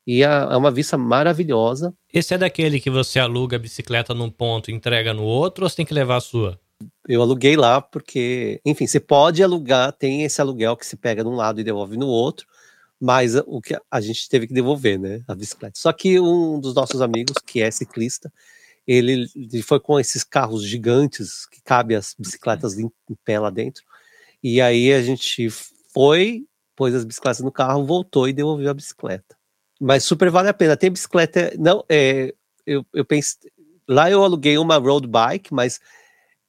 E é, é uma vista maravilhosa. Esse é daquele que você aluga a bicicleta num ponto e entrega no outro, ou você tem que levar a sua? eu aluguei lá porque, enfim, você pode alugar, tem esse aluguel que se pega num lado e devolve no outro, mas o que a gente teve que devolver, né, a bicicleta. Só que um dos nossos amigos, que é ciclista, ele, ele foi com esses carros gigantes que cabe as bicicletas em, em pé lá dentro, e aí a gente foi, pôs as bicicletas no carro, voltou e devolveu a bicicleta. Mas super vale a pena. Tem bicicleta, não, é, eu, eu pensei, lá eu aluguei uma road bike, mas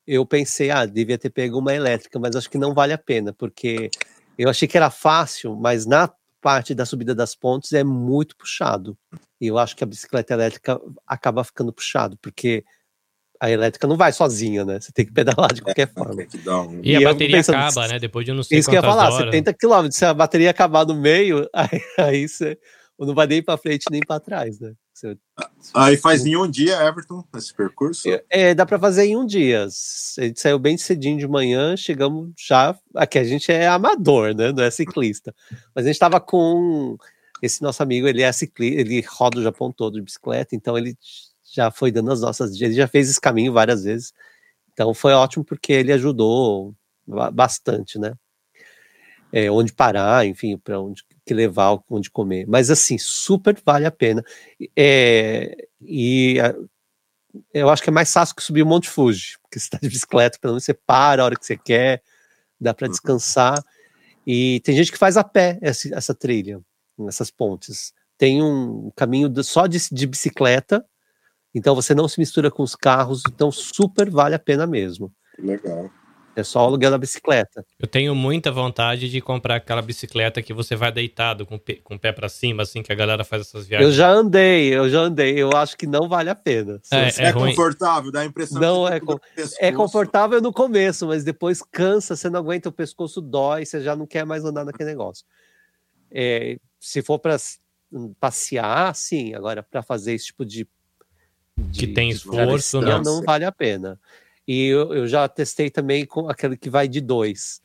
eu pensei, ah, devia ter pego uma elétrica, mas acho que não vale a pena, porque eu achei que era fácil, mas na parte da subida das pontes é muito puxado. E eu acho que a bicicleta elétrica acaba ficando puxado, porque a elétrica não vai sozinha, né? Você tem que pedalar de qualquer é, forma. Um... E, e, a bateria pensando, acaba, né? Depois de não sei Isso que eu ia falar, horas. 70 km, se a bateria acabar no meio, aí, aí você não vai nem para frente nem para trás, né? Aí faz em um dia, Everton, esse percurso? É, é dá para fazer em um dia. A gente saiu bem cedinho de manhã, chegamos já. Aqui a gente é amador, né? Não é ciclista. Mas a gente estava com esse nosso amigo, ele é ciclista, ele roda o Japão todo de bicicleta, então ele já foi dando as nossas. Ele já fez esse caminho várias vezes. Então foi ótimo porque ele ajudou bastante, né? É, onde parar, enfim, para onde que levar onde comer. Mas assim, super vale a pena. É, e a, eu acho que é mais fácil que subir o Monte Fuji, porque você está de bicicleta, pelo menos você para a hora que você quer, dá para uhum. descansar. E tem gente que faz a pé essa, essa trilha, nessas pontes. Tem um caminho só de, de bicicleta, então você não se mistura com os carros, então super vale a pena mesmo. Legal. É só o aluguel da bicicleta. Eu tenho muita vontade de comprar aquela bicicleta que você vai deitado com, com o pé para cima, assim, que a galera faz essas viagens. Eu já andei, eu já andei. Eu acho que não vale a pena. É, é, é confortável, dá a impressão não é, com... é confortável no começo, mas depois cansa, você não aguenta, o pescoço dói, você já não quer mais andar naquele negócio. É, se for para passear, sim. Agora, para fazer esse tipo de, de que tem esforço, não, não vale a pena. E eu, eu já testei também com aquele que vai de dois.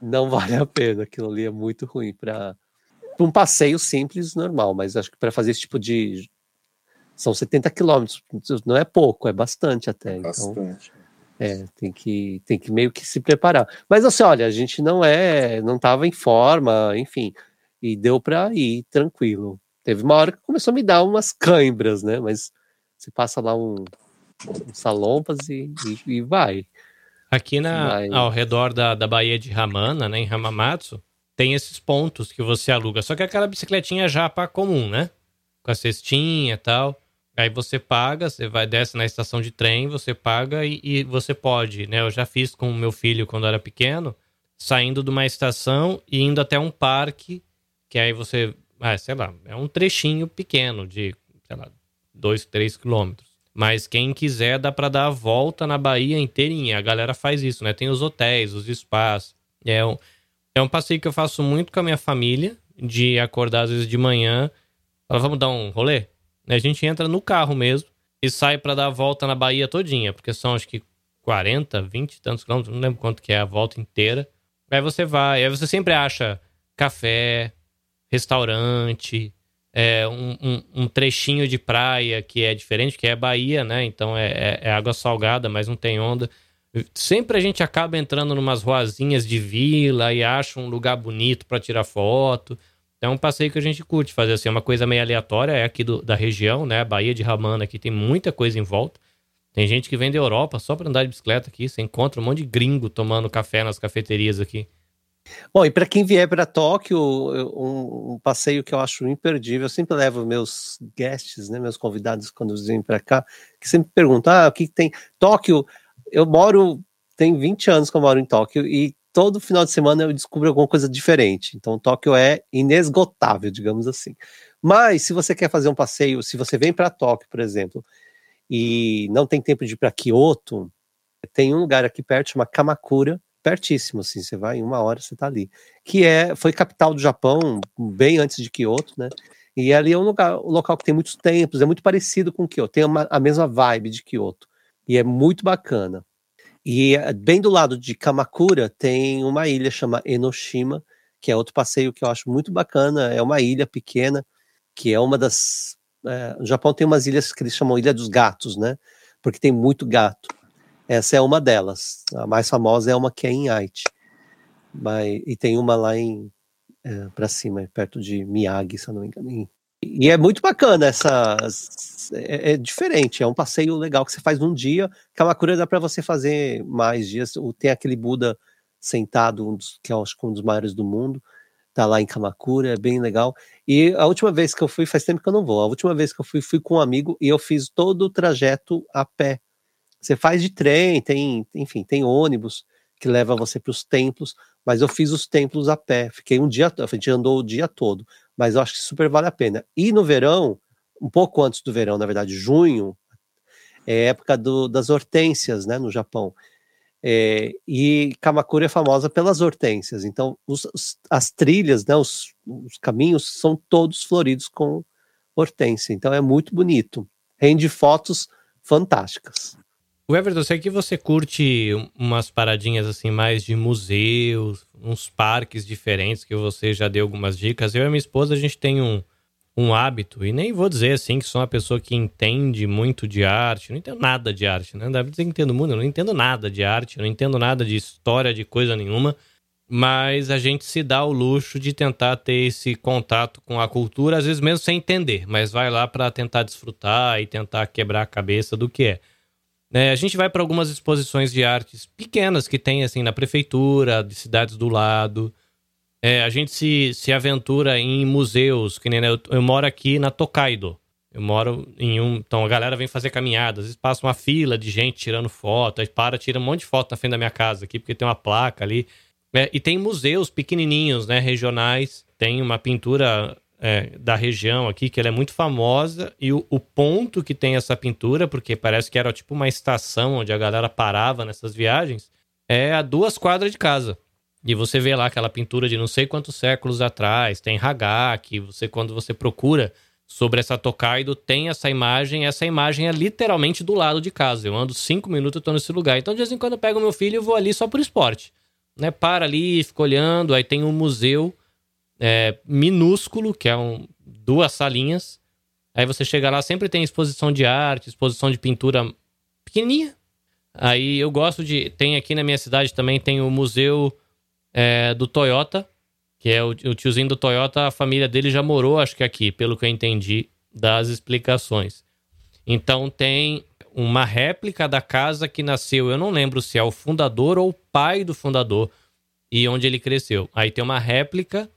Não vale a pena, aquilo ali é muito ruim para um passeio simples, normal, mas acho que para fazer esse tipo de. São 70 quilômetros, não é pouco, é bastante até. Então, bastante. é, tem que, tem que meio que se preparar. Mas assim, olha, a gente não é, não estava em forma, enfim, e deu para ir tranquilo. Teve uma hora que começou a me dar umas cãibras, né? Mas você passa lá um, salompas e, e, e vai. Aqui na, vai. ao redor da, da Baía de Ramana, né, em Hamamatsu, tem esses pontos que você aluga. Só que é aquela bicicletinha japa comum, né? Com a cestinha e tal. Aí você paga, você vai desce na estação de trem, você paga e, e, você pode, né? Eu já fiz com o meu filho quando era pequeno, saindo de uma estação e indo até um parque, que aí você, ah, sei lá, é um trechinho pequeno de, sei lá, dois, três quilômetros. Mas quem quiser dá para dar a volta na Bahia inteirinha. A galera faz isso, né? Tem os hotéis, os spas. É um, é um passeio que eu faço muito com a minha família, de acordar às vezes de manhã, falar, vamos dar um rolê? A gente entra no carro mesmo e sai para dar a volta na Bahia todinha, porque são acho que 40, 20 e tantos quilômetros, não lembro quanto que é a volta inteira. Aí você vai, aí você sempre acha café, restaurante, é, um, um, um, trechinho de praia que é diferente, que é Bahia, né? Então é, é, é, água salgada, mas não tem onda. Sempre a gente acaba entrando numas ruazinhas de vila e acha um lugar bonito para tirar foto. É um passeio que a gente curte fazer assim, é uma coisa meio aleatória, é aqui do, da região, né? Bahia de Ramana aqui tem muita coisa em volta. Tem gente que vem da Europa só para andar de bicicleta aqui. Você encontra um monte de gringo tomando café nas cafeterias aqui. Bom, e para quem vier para Tóquio, um, um, passeio que eu acho imperdível, eu sempre levo meus guests, né, meus convidados quando vêm para cá, que sempre perguntam: ah, o que, tem? Tóquio, eu moro, tem 20 anos que eu moro em Tóquio e todo final de semana eu descubro alguma coisa diferente. Então, Tóquio é inesgotável, digamos assim. Mas, se você quer fazer um passeio, se você vem para Tóquio, por exemplo, e não tem tempo de ir para Kyoto, tem um lugar aqui perto chama Kamakura, pertíssimo, assim, você vai em uma hora você está ali, que é foi capital do Japão bem antes de Kyoto, né? E ali é um lugar, um local que tem muitos templos, é muito parecido com Kyoto, tem uma, a mesma vibe de Kyoto e é muito bacana. E eh, bem do lado de Kamakura tem uma ilha chamada Enoshima, que é outro passeio que eu acho muito bacana. É uma ilha pequena, que é uma das. É, Japão tem umas ilhas que eles chamam Ilha dos Gatos, né? Porque tem muito gato. Essa é uma delas. A mais famosa é uma que é em Aichi. Mas, e tem uma lá em. É, para cima, perto de Miyagi, se eu não me engano, e é muito bacana essa. É, é, diferente, é um passeio legal que você faz num dia. Kamakura dá para você fazer mais dias. Tem aquele Buda sentado, um dos, que é acho, um dos maiores do mundo. Tá lá em Kamakura, é bem legal. E a última vez que eu fui, faz tempo que eu não vou. A última vez que eu fui, fui com um amigo e eu fiz todo o trajeto a pé. Você faz de trem, tem, enfim, tem ônibus que leva você para os templos, mas eu fiz os templos a pé. Fiquei um dia, a gente andou o dia todo mas eu acho que super vale a pena. E no verão, um pouco antes do verão, na verdade, junho, é época do, das hortênsias, né, no Japão. É, e Kamakura é famosa pelas hortênsias, então os, as trilhas, né, os, os, caminhos são todos floridos com hortênsia, então é muito bonito, rende fotos fantásticas. O Everton, eu sei que você curte umas paradinhas assim mais de museus, uns parques diferentes que você já deu algumas dicas. Eu e minha esposa, a gente tem um, um hábito, e nem vou dizer assim que sou uma pessoa que entende muito de arte, não entendo nada de arte, né? Deve dizer que entendo muito, eu não entendo nada de arte, não entendo nada de história, de coisa nenhuma, mas a gente se dá o luxo de tentar ter esse contato com a cultura, às vezes mesmo sem entender, mas vai lá para tentar desfrutar e tentar quebrar a cabeça do que é. É, a gente vai para algumas exposições de artes pequenas que tem assim na prefeitura, de cidades do lado. É, a gente se, se aventura em museus, que nem né, eu, eu, moro aqui na Tokaido. Eu moro em um. Então a galera vem fazer caminhadas, às vezes passa uma fila de gente tirando foto, aí para, tira um monte de foto na frente da minha casa aqui, porque tem uma placa ali. É, e tem museus pequenininhos, né, regionais. Tem uma pintura é, da região aqui, que ela é muito famosa, e o, o, ponto que tem essa pintura, porque parece que era tipo uma estação onde a galera parava nessas viagens, é a duas quadras de casa. E você vê lá aquela pintura de não sei quantos séculos atrás, tem Hagaki, você quando você procura sobre essa Tokaido, tem essa imagem, essa imagem é literalmente do lado de casa. Eu ando cinco minutos, eu tô nesse lugar. Então, de vez em quando eu pego meu filho e vou ali só por esporte. Né? Para ali, fico olhando, aí tem um museu é, minúsculo, que é um, duas salinhas. Aí você chega lá, sempre tem exposição de arte, exposição de pintura pequenininha. Aí eu gosto de. Tem aqui na minha cidade também tem o museu é, do Toyota, que é o, o, tiozinho do Toyota, a família dele já morou, acho que aqui, pelo que eu entendi das explicações. Então tem uma réplica da casa que nasceu, eu não lembro se é o fundador ou o pai do fundador e onde ele cresceu. Aí tem uma réplica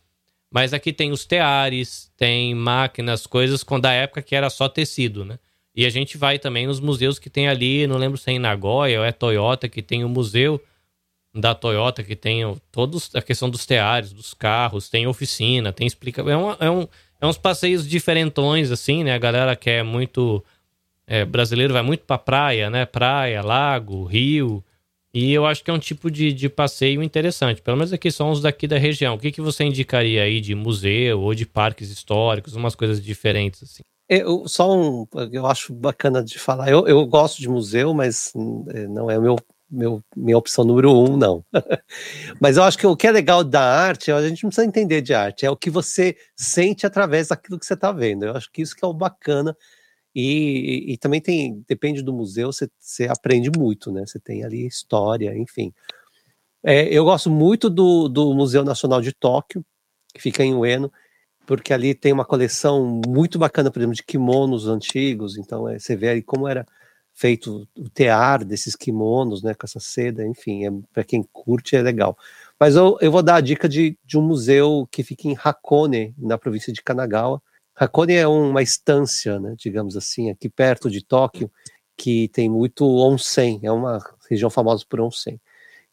mas aqui tem os teares, tem máquinas, coisas com da época que era só tecido, né? E a gente vai também nos museus que tem ali, não lembro se é em Nagoya ou é Toyota, que tem o museu da Toyota, que tem todos a questão dos teares, dos carros, tem oficina, tem explica. É, uma, é, um, é uns passeios diferentões, assim, né? A galera que é muito. É, brasileiro vai muito pra praia, né? Praia, lago, rio. E eu acho que é um tipo de, de passeio interessante. Pelo menos aqui são os daqui da região. O que, que você indicaria aí de museu ou de parques históricos, umas coisas diferentes assim? Eu, só um, eu acho bacana de falar. Eu, eu gosto de museu, mas é, não é o meu, meu, minha opção número um, não. mas eu acho que o que é legal da arte, a gente não precisa entender de arte, é o que você sente através daquilo que você está vendo. Eu acho que isso que é o bacana. E, e, também tem, depende do museu, você, aprende muito, né? Você tem ali história, enfim. É, eu gosto muito do, do Museu Nacional de Tóquio, que fica em Ueno porque ali tem uma coleção muito bacana, por exemplo, de kimonos antigos. Então, é, você vê aí como era feito o tear desses kimonos, né, com essa seda, enfim, é, para quem curte é legal. Mas eu, eu vou dar a dica de, de um museu que fica em Hakone, na província de Kanagawa. Hakone é uma estância, né, digamos assim, aqui perto de Tóquio, que tem muito onsen, é uma região famosa por onsen.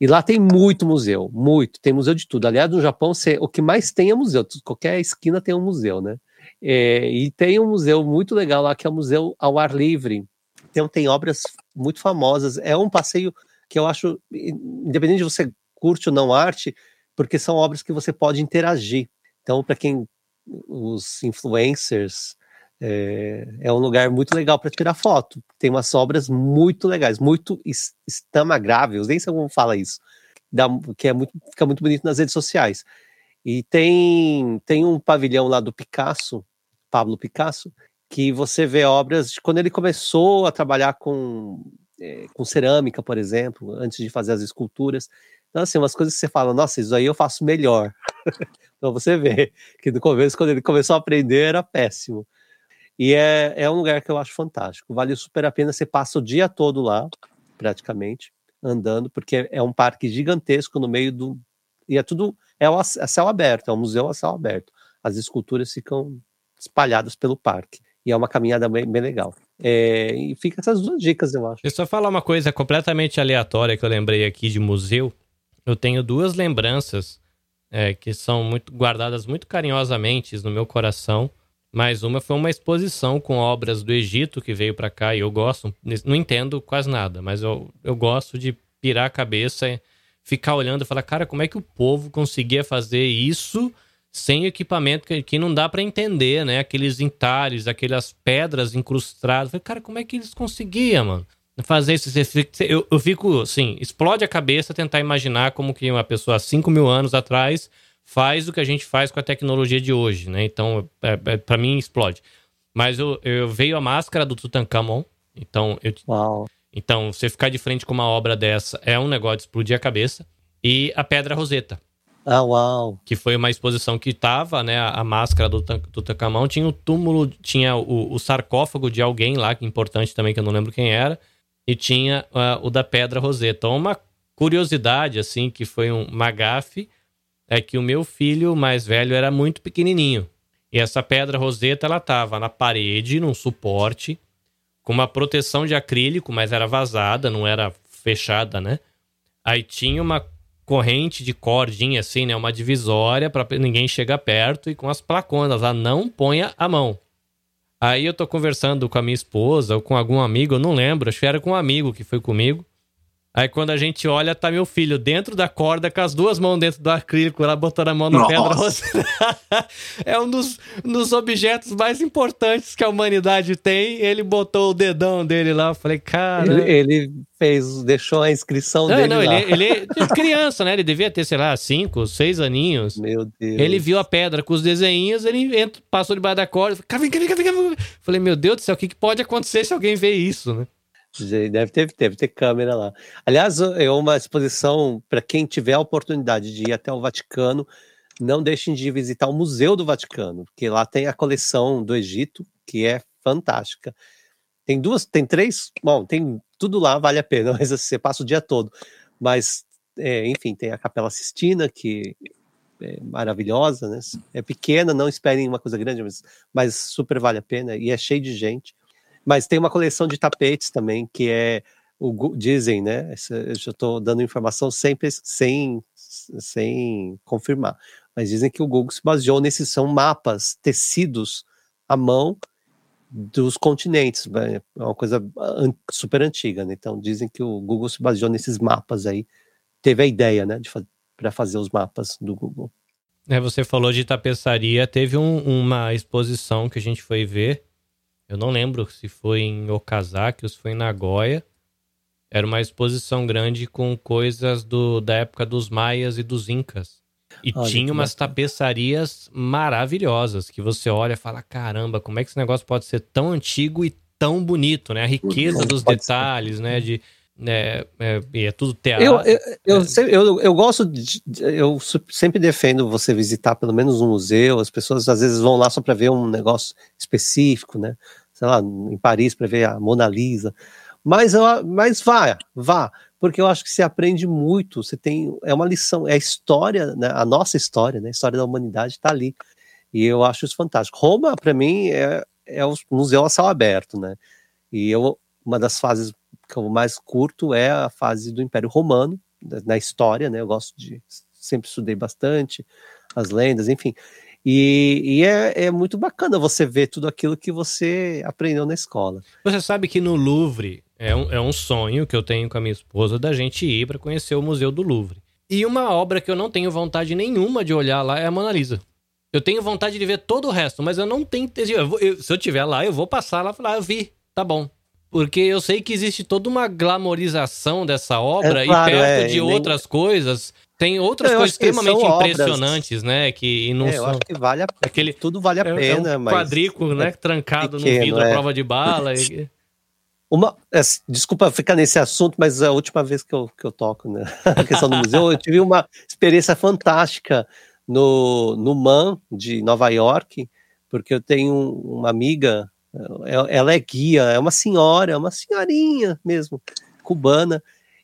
E lá tem muito museu, muito. Tem museu de tudo. Aliás, no Japão, você, o que mais tem é museu. Qualquer esquina tem um museu, né? É, e tem um museu muito legal lá, que é o Museu ao Ar Livre. Então, tem obras muito famosas. É um passeio que eu acho, independente de você curte ou não arte, porque são obras que você pode interagir. Então, para quem os influencers é, é um lugar muito legal para tirar foto. Tem umas obras muito legais, muito instagráveis, nem sei como fala isso, dá, que é muito, fica muito bonito nas redes sociais. E tem, tem um pavilhão lá do Picasso, Pablo Picasso, que você vê obras de quando ele começou a trabalhar com, é, com cerâmica, por exemplo, antes de fazer as esculturas. Então, assim, umas coisas que você fala, nossa, isso aí eu faço melhor. então você vê que no começo, quando ele começou a aprender, era péssimo. E é, é um lugar que eu acho fantástico. Vale super a pena. Você passa o dia todo lá, praticamente, andando, porque é um parque gigantesco no meio do. E é tudo. É a céu aberto, é um museu a céu aberto. As esculturas ficam espalhadas pelo parque. E é uma caminhada bem, bem legal. É, e fica essas duas dicas, eu acho. Deixa eu só falar uma coisa completamente aleatória que eu lembrei aqui de museu. Eu tenho duas lembranças é, que são muito guardadas muito carinhosamente no meu coração mais uma foi uma exposição com obras do Egito que veio para cá e eu gosto, não entendo quase nada, mas eu, eu gosto de pirar a cabeça, ficar olhando e falar, cara, como é que o povo conseguia fazer isso sem equipamento que, que não dá para entender, né? Aqueles entalhes, aquelas pedras incrustadas. Falei, cara, como é que eles conseguiam, mano? Fazer isso. Eu, eu fico, assim, explode a cabeça tentar imaginar como que uma pessoa há 5 mil anos atrás faz o que a gente faz com a tecnologia de hoje, né? Então, é, é, para mim, explode. Mas eu, eu, veio a máscara do Tutankhamon, então eu, Uau. então você ficar de frente com uma obra dessa é um negócio de explodir a cabeça. E a Pedra Roseta. Ah, uau! Que foi uma exposição que tava, né? A, a máscara do Tutankhamon tinha o túmulo, tinha o, o, sarcófago de alguém lá, que é importante também, que eu não lembro quem era, e tinha uh, o da Pedra Roseta. Então, uma curiosidade, assim, que foi um, uma gafe é que o meu filho mais velho era muito pequenininho. E essa pedra roseta, ela tava na parede, num suporte, com uma proteção de acrílico, mas era vazada, não era fechada, né? Aí tinha uma corrente de cordinha assim, né? Uma divisória para ninguém chegar perto e com as placonas lá, não ponha a mão. Aí eu tô conversando com a minha esposa ou com algum amigo, eu não lembro, acho que era com um amigo que foi comigo. Aí quando a gente olha, tá meu filho dentro da corda, com as duas mãos dentro do acrílico, lá botando a mão na pedra rosa. é um dos, dos objetos mais importantes que a humanidade tem. Ele botou o dedão dele lá. Eu falei, cara. Ele, ele fez, deixou a inscrição não, dele. Não, lá. ele, ele é criança, né? Ele devia ter, sei lá, cinco, seis aninhos. Meu Deus. Ele viu a pedra com os desenhos, ele entra, passou debaixo da corda. Falei, vem, vem, vem, vem. Falei, meu Deus do céu, o que, que pode acontecer se alguém vê isso, né? Deve ter, deve ter câmera lá. Aliás, é uma exposição para quem tiver a oportunidade de ir até o Vaticano. Não deixem de visitar o Museu do Vaticano, porque lá tem a coleção do Egito, que é fantástica. Tem duas, tem três, bom, tem tudo lá, vale a pena, mas você passa o dia todo. Mas, é, enfim, tem a Capela Sistina, que é maravilhosa, né? É pequena, não esperem uma coisa grande, mas, mas super vale a pena e é cheio de gente. Mas tem uma coleção de tapetes também, que é o dizem, né? Eu já estou dando informação sempre sem, sem confirmar. Mas dizem que o Google se baseou nesses são mapas, tecidos à mão dos continentes. É uma coisa super antiga, né? Então dizem que o Google se baseou nesses mapas aí. Teve a ideia, né? Para fazer os mapas do Google. É, você falou de tapeçaria. Teve um, uma exposição que a gente foi ver Eu não lembro se foi em Okazaki ou se foi em Nagoya. Era uma exposição grande com coisas do, da época dos maias e dos incas. E Olha, tinha umas bacana. tapeçarias maravilhosas que você olha e fala: caramba, como é que esse negócio pode ser tão antigo e tão bonito, né? A riqueza dos pode ser. detalhes, né? De, né é, é tudo teatro. Eu, eu, eu, É. se- eu, eu gosto de. Eu sempre defendo você visitar pelo menos um museu. As pessoas às vezes vão lá só para ver um negócio específico, né? Sei lá, em Paris para ver a Mona Lisa. Mas, eu, mas vá, vá, porque eu acho que você aprende muito. Você tem. É uma lição, é a história, né? a nossa história, né? A história da humanidade está ali. E eu acho isso fantástico. Roma, para mim, é, é o museu a céu aberto, né? E eu, uma das fases que eu mais curto é a fase do Império Romano, na história, né? Eu gosto de. Sempre estudei bastante, as lendas, enfim. E, e é, é muito bacana você ver tudo aquilo que você aprendeu na escola. Você sabe que no Louvre é um, é um sonho que eu tenho com a minha esposa da gente ir para conhecer o Museu do Louvre. E uma obra que eu não tenho vontade nenhuma de olhar lá é a Mona Lisa. Eu tenho vontade de ver todo o resto, mas eu não tenho. eu se eu tiver lá, eu vou passar lá e falar, ah, eu vi, tá bom. Porque eu sei que existe toda uma glamorização dessa obra É, claro, e perto é, de nem- outras coisas, tem outras Eu coisas extremamente são obras- impressionantes, né? Que não É, eu são. acho que vale a Aquele, tudo vale a é, pena, é um mas quadrículo, né? Trancado no pequeno, vidro à é. prova de bala. e- Uma, é, desculpa ficar nesse assunto, mas é a última vez que eu, que eu toco né, a questão do museu, eu tive uma experiência fantástica no, no MAN de Nova York, porque eu tenho uma amiga, é- ela é guia, é uma senhora, é uma senhorinha mesmo, cubana,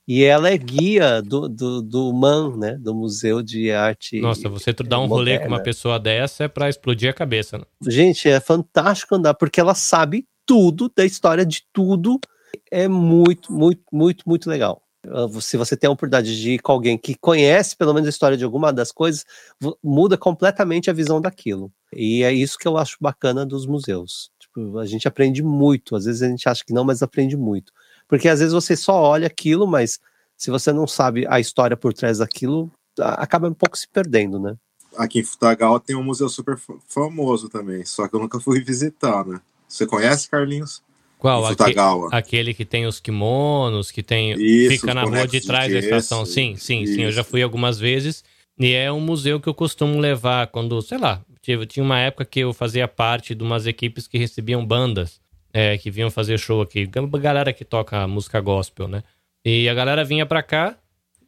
e ela é guia do, do, do MAN, né, do Museu de Arte. Nossa, você dar um rolê com uma moderna. pessoa dessa é pra explodir a cabeça. Né? Gente, é fantástico andar, porque ela sabe tudo da história de tudo. É muito, muito, muito, muito legal. Uh, Se você tem a oportunidade de ir com alguém que conhece pelo menos a história de alguma das coisas, muda completamente a visão daquilo. E é isso que eu acho bacana dos museus. A gente aprende muito. Às vezes a gente acha que não, mas aprende muito. Porque às vezes você só olha aquilo, mas se você não sabe a história por trás daquilo, acaba um pouco se perdendo, né? Aqui em Futagawa tem um museu super fa- famoso também, só que eu nunca fui visitar, né? Você conhece, Carlinhos? Qual? Aque- Futagawa. aquele que tem os kimonos, que tem. Isso, fica na rua de de trás da gesso, estação. Sim, sim, sim. Eu já isso. fui algumas vezes. E é um museu que eu costumo levar quando, sei lá, tinha uma época que eu fazia parte de umas equipes que recebiam bandas, é, que vinham fazer show aqui. Galera que toca música gospel, né? E a galera vinha pra cá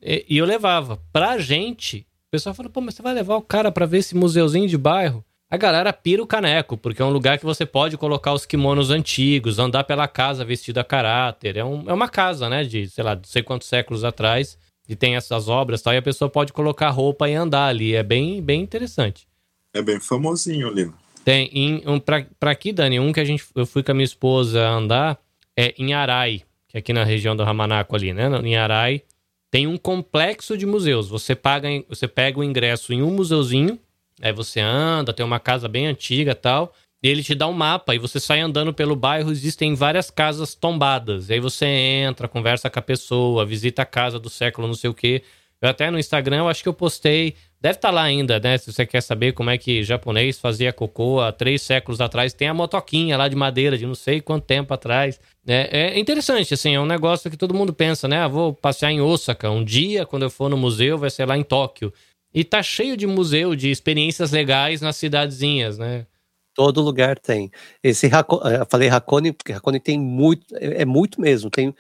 e, e eu levava. Pra gente, o pessoal fala, pô, mas você vai levar o cara pra ver esse museuzinho de bairro? A galera pira o caneco, porque é um lugar que você pode colocar os kimonos antigos, andar pela casa vestido a caráter. É, um- é uma casa, né, de, sei lá, não sei quantos séculos atrás, e tem essas obras tal, e a pessoa pode colocar roupa e andar ali. É bem, bem interessante. É bem famosinho ali. Tem em, um, pra, pra aqui, Dani, um que a gente, eu fui com a minha esposa andar é em Arai, que é aqui na região do Ramanaco ali, né? Em Arai tem um complexo de museus. Você paga, você pega o ingresso em um museuzinho, aí você anda, tem uma casa bem antiga tal, e ele te dá um mapa e você sai andando pelo bairro, existem várias casas tombadas. E aí você entra, conversa com a pessoa, visita a casa do século não sei o quê. Eu até no Instagram, eu acho que eu postei, deve estar lá ainda, né? Se você quer saber como é que japonês fazia cocô há três séculos atrás, tem a motoquinha lá de madeira de não sei quanto tempo atrás. É, é interessante, assim, é um negócio que todo mundo pensa, né? Ah, vou passear em Osaka, um dia, quando eu for no museu, vai ser lá em Tóquio. E tá cheio de museu, de experiências legais nas cidadezinhas, né? Todo lugar tem. Esse eh, eu falei Hakone, porque Hakone tem muito, é, é muito mesmo. Tem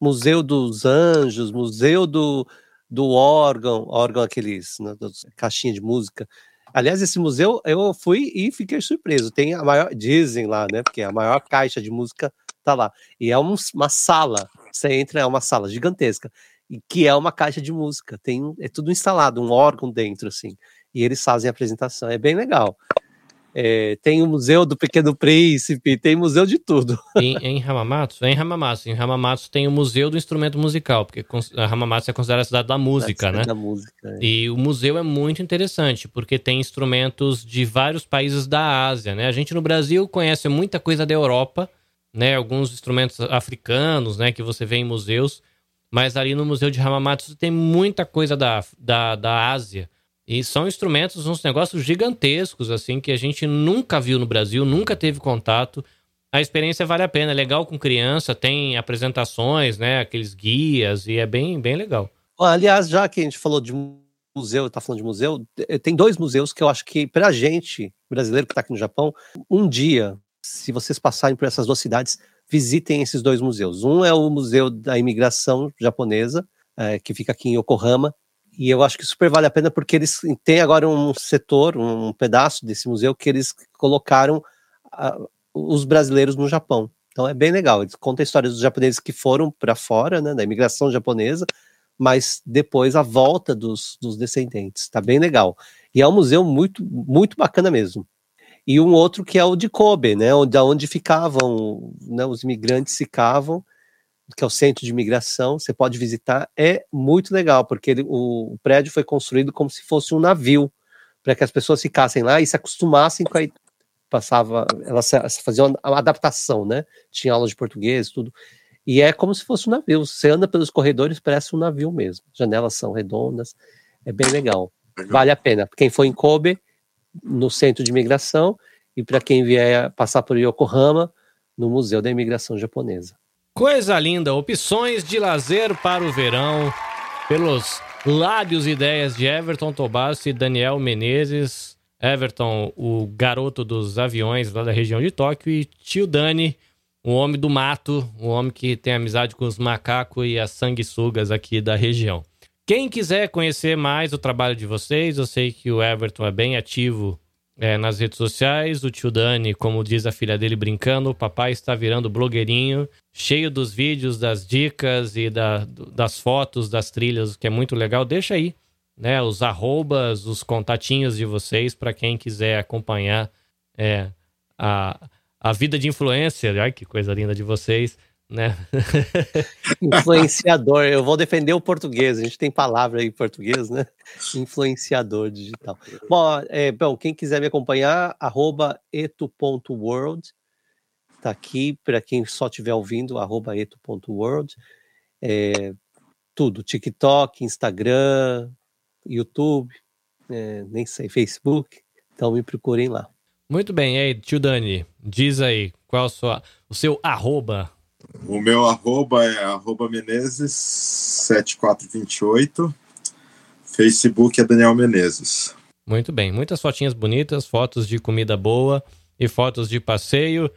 Museu dos Anjos, Museu do, do órgão, órgão aqueles, né, caixinha de música. Aliás, esse museu eu fui e fiquei surpreso. Tem a maior, dizem lá, né? Porque a maior caixa de música tá lá. E é um- uma sala. Você entra, é uma sala gigantesca. E que é uma caixa de música. Tem, é tudo instalado, um órgão dentro, assim. E eles fazem a apresentação. É bem legal. É, tem o Museu do Pequeno Príncipe, tem museu de tudo. Em, em Hamamatsu? Em Hamamatsu. Em Hamamatsu tem o Museu do Instrumento Musical, porque Hamamatsu é considerada a cidade da música, né? Da música. é. E o museu é muito interessante, porque tem instrumentos de vários países da Ásia, né? A gente no Brasil conhece muita coisa da Europa, né? Alguns instrumentos africanos, né? Que você vê em museus. Mas ali no Museu de Hamamatsu tem muita coisa da, da, da Ásia. E são instrumentos, uns negócios gigantescos, assim, que a gente nunca viu no Brasil, nunca teve contato. a experiência vale a pena. É legal com criança, tem apresentações, né? Aqueles guias, e é bem, bem legal. Aliás, já que a gente falou de museu, tá falando de museu, tem dois museus que eu acho que, pra gente, brasileiro que tá aqui no Japão, um dia, se vocês passarem por essas duas cidades, visitem esses dois museus. Um é o Museu da Imigração Japonesa, é, que fica aqui em Yokohama, e eu acho que super vale a pena porque eles têm agora um setor, um pedaço desse museu que eles colocaram os brasileiros no Japão. Então é bem legal. Ele conta a história dos japoneses que foram para fora, né, da imigração japonesa, mas depois a volta dos, dos descendentes. Está bem legal. E é um museu muito, muito bacana mesmo. E um outro que é o de Kobe, né, onde, onde ficavam, né, os imigrantes ficavam, que é o centro de imigração. Você pode visitar. É muito legal, porque ele, o, o prédio foi construído como se fosse um navio, para que as pessoas ficassem lá e se acostumassem com a, passava, ela fazia uma adaptação, né? Tinha aula de português, tudo. E é como se fosse um navio. Você anda pelos corredores, parece um navio mesmo. Janelas são redondas, é bem legal. Vale a pena. Quem for em Kobe, no centro de imigração, e para quem vier passar por Yokohama, no Museu da Imigração Japonesa. Coisa linda! Opções de lazer para o verão, pelos lábios e ideias de Everton Tobassi e Daniel Menezes. Everton, o garoto dos aviões lá da região de Tóquio, e tio Dani, o homem do mato, o homem que tem amizade com os macacos e as sanguessugas aqui da região. Quem quiser conhecer mais o trabalho de vocês, eu sei que o Everton é bem ativo é, nas redes sociais. O tio Dani, como diz a filha dele brincando, o papai está virando blogueirinho, cheio dos vídeos, das dicas e da, das fotos, das trilhas, que é muito legal. Deixa aí né, os arrobas, os contatinhos de vocês para quem quiser acompanhar é, a, a vida de influencer. Ai, que coisa linda de vocês, né? Influenciador, eu vou defender o português, a gente tem palavra aí em português, né? Influenciador digital. Bom, é, bom quem quiser me acompanhar, arroba eto.world, tá aqui, para quem só estiver ouvindo, arroba eto.world. É, tudo, TikTok, Instagram, YouTube, é, nem sei, Facebook. Então me procurem lá. Muito bem, e aí, tio Dani, diz aí, qual sua, o seu arroba? O meu arroba é arroba Menezes7428. Facebook é Daniel Menezes. Muito bem, muitas fotinhas bonitas, fotos de comida boa e fotos de passeio.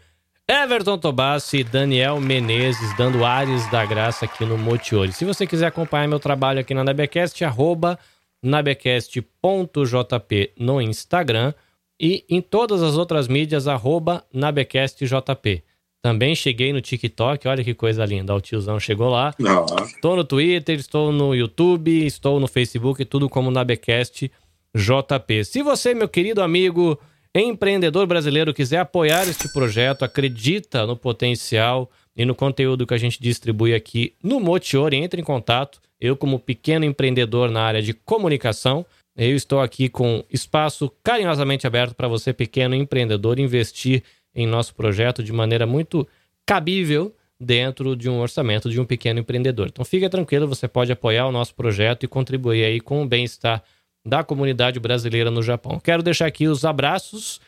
Everton Tobassi e Daniel Menezes dando ares da graça aqui no Motiori. Se você quiser acompanhar meu trabalho aqui na Nabecast, arroba nabecast.jp no Instagram e em todas as outras mídias, arroba nabecastjp. Também cheguei no TikTok, olha que coisa linda, o tiozão chegou lá. Não. Estou no Twitter, estou no YouTube, estou no Facebook, tudo como Nabecast JP. Se você, meu querido amigo empreendedor brasileiro, quiser apoiar este projeto, acredita no potencial e no conteúdo que a gente distribui aqui no Motiori, entre em contato. Eu, como pequeno empreendedor na área de comunicação, eu estou aqui com espaço carinhosamente aberto para você, pequeno empreendedor, investir em nosso projeto de maneira muito cabível dentro de um orçamento de um pequeno empreendedor. Então fique tranquilo, você pode apoiar o nosso projeto e contribuir aí com o bem-estar da comunidade brasileira no Japão. Quero deixar aqui os abraços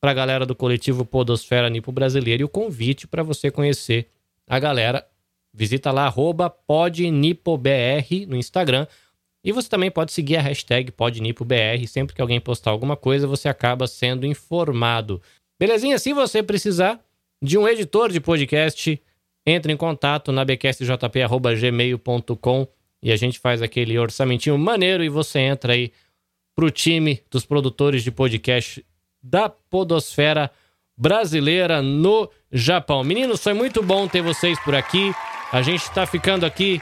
para a galera do coletivo Podosfera Nipo Brasileira e o convite para você conhecer a galera Visita lá, podnipobr no Instagram. E você também pode seguir a hashtag podnipobr. Sempre que alguém postar alguma coisa, você acaba sendo informado. Belezinha? Se você precisar de um editor de podcast, entre em contato na bcastjp.gmail.com e a gente faz aquele orçamentinho maneiro e você entra aí pro time dos produtores de podcast da Podosfera brasileira no Japão. Meninos, foi muito bom ter vocês por aqui. A gente está ficando aqui.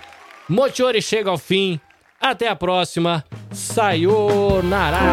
Motiori chega ao fim. Até a próxima. Sayonara!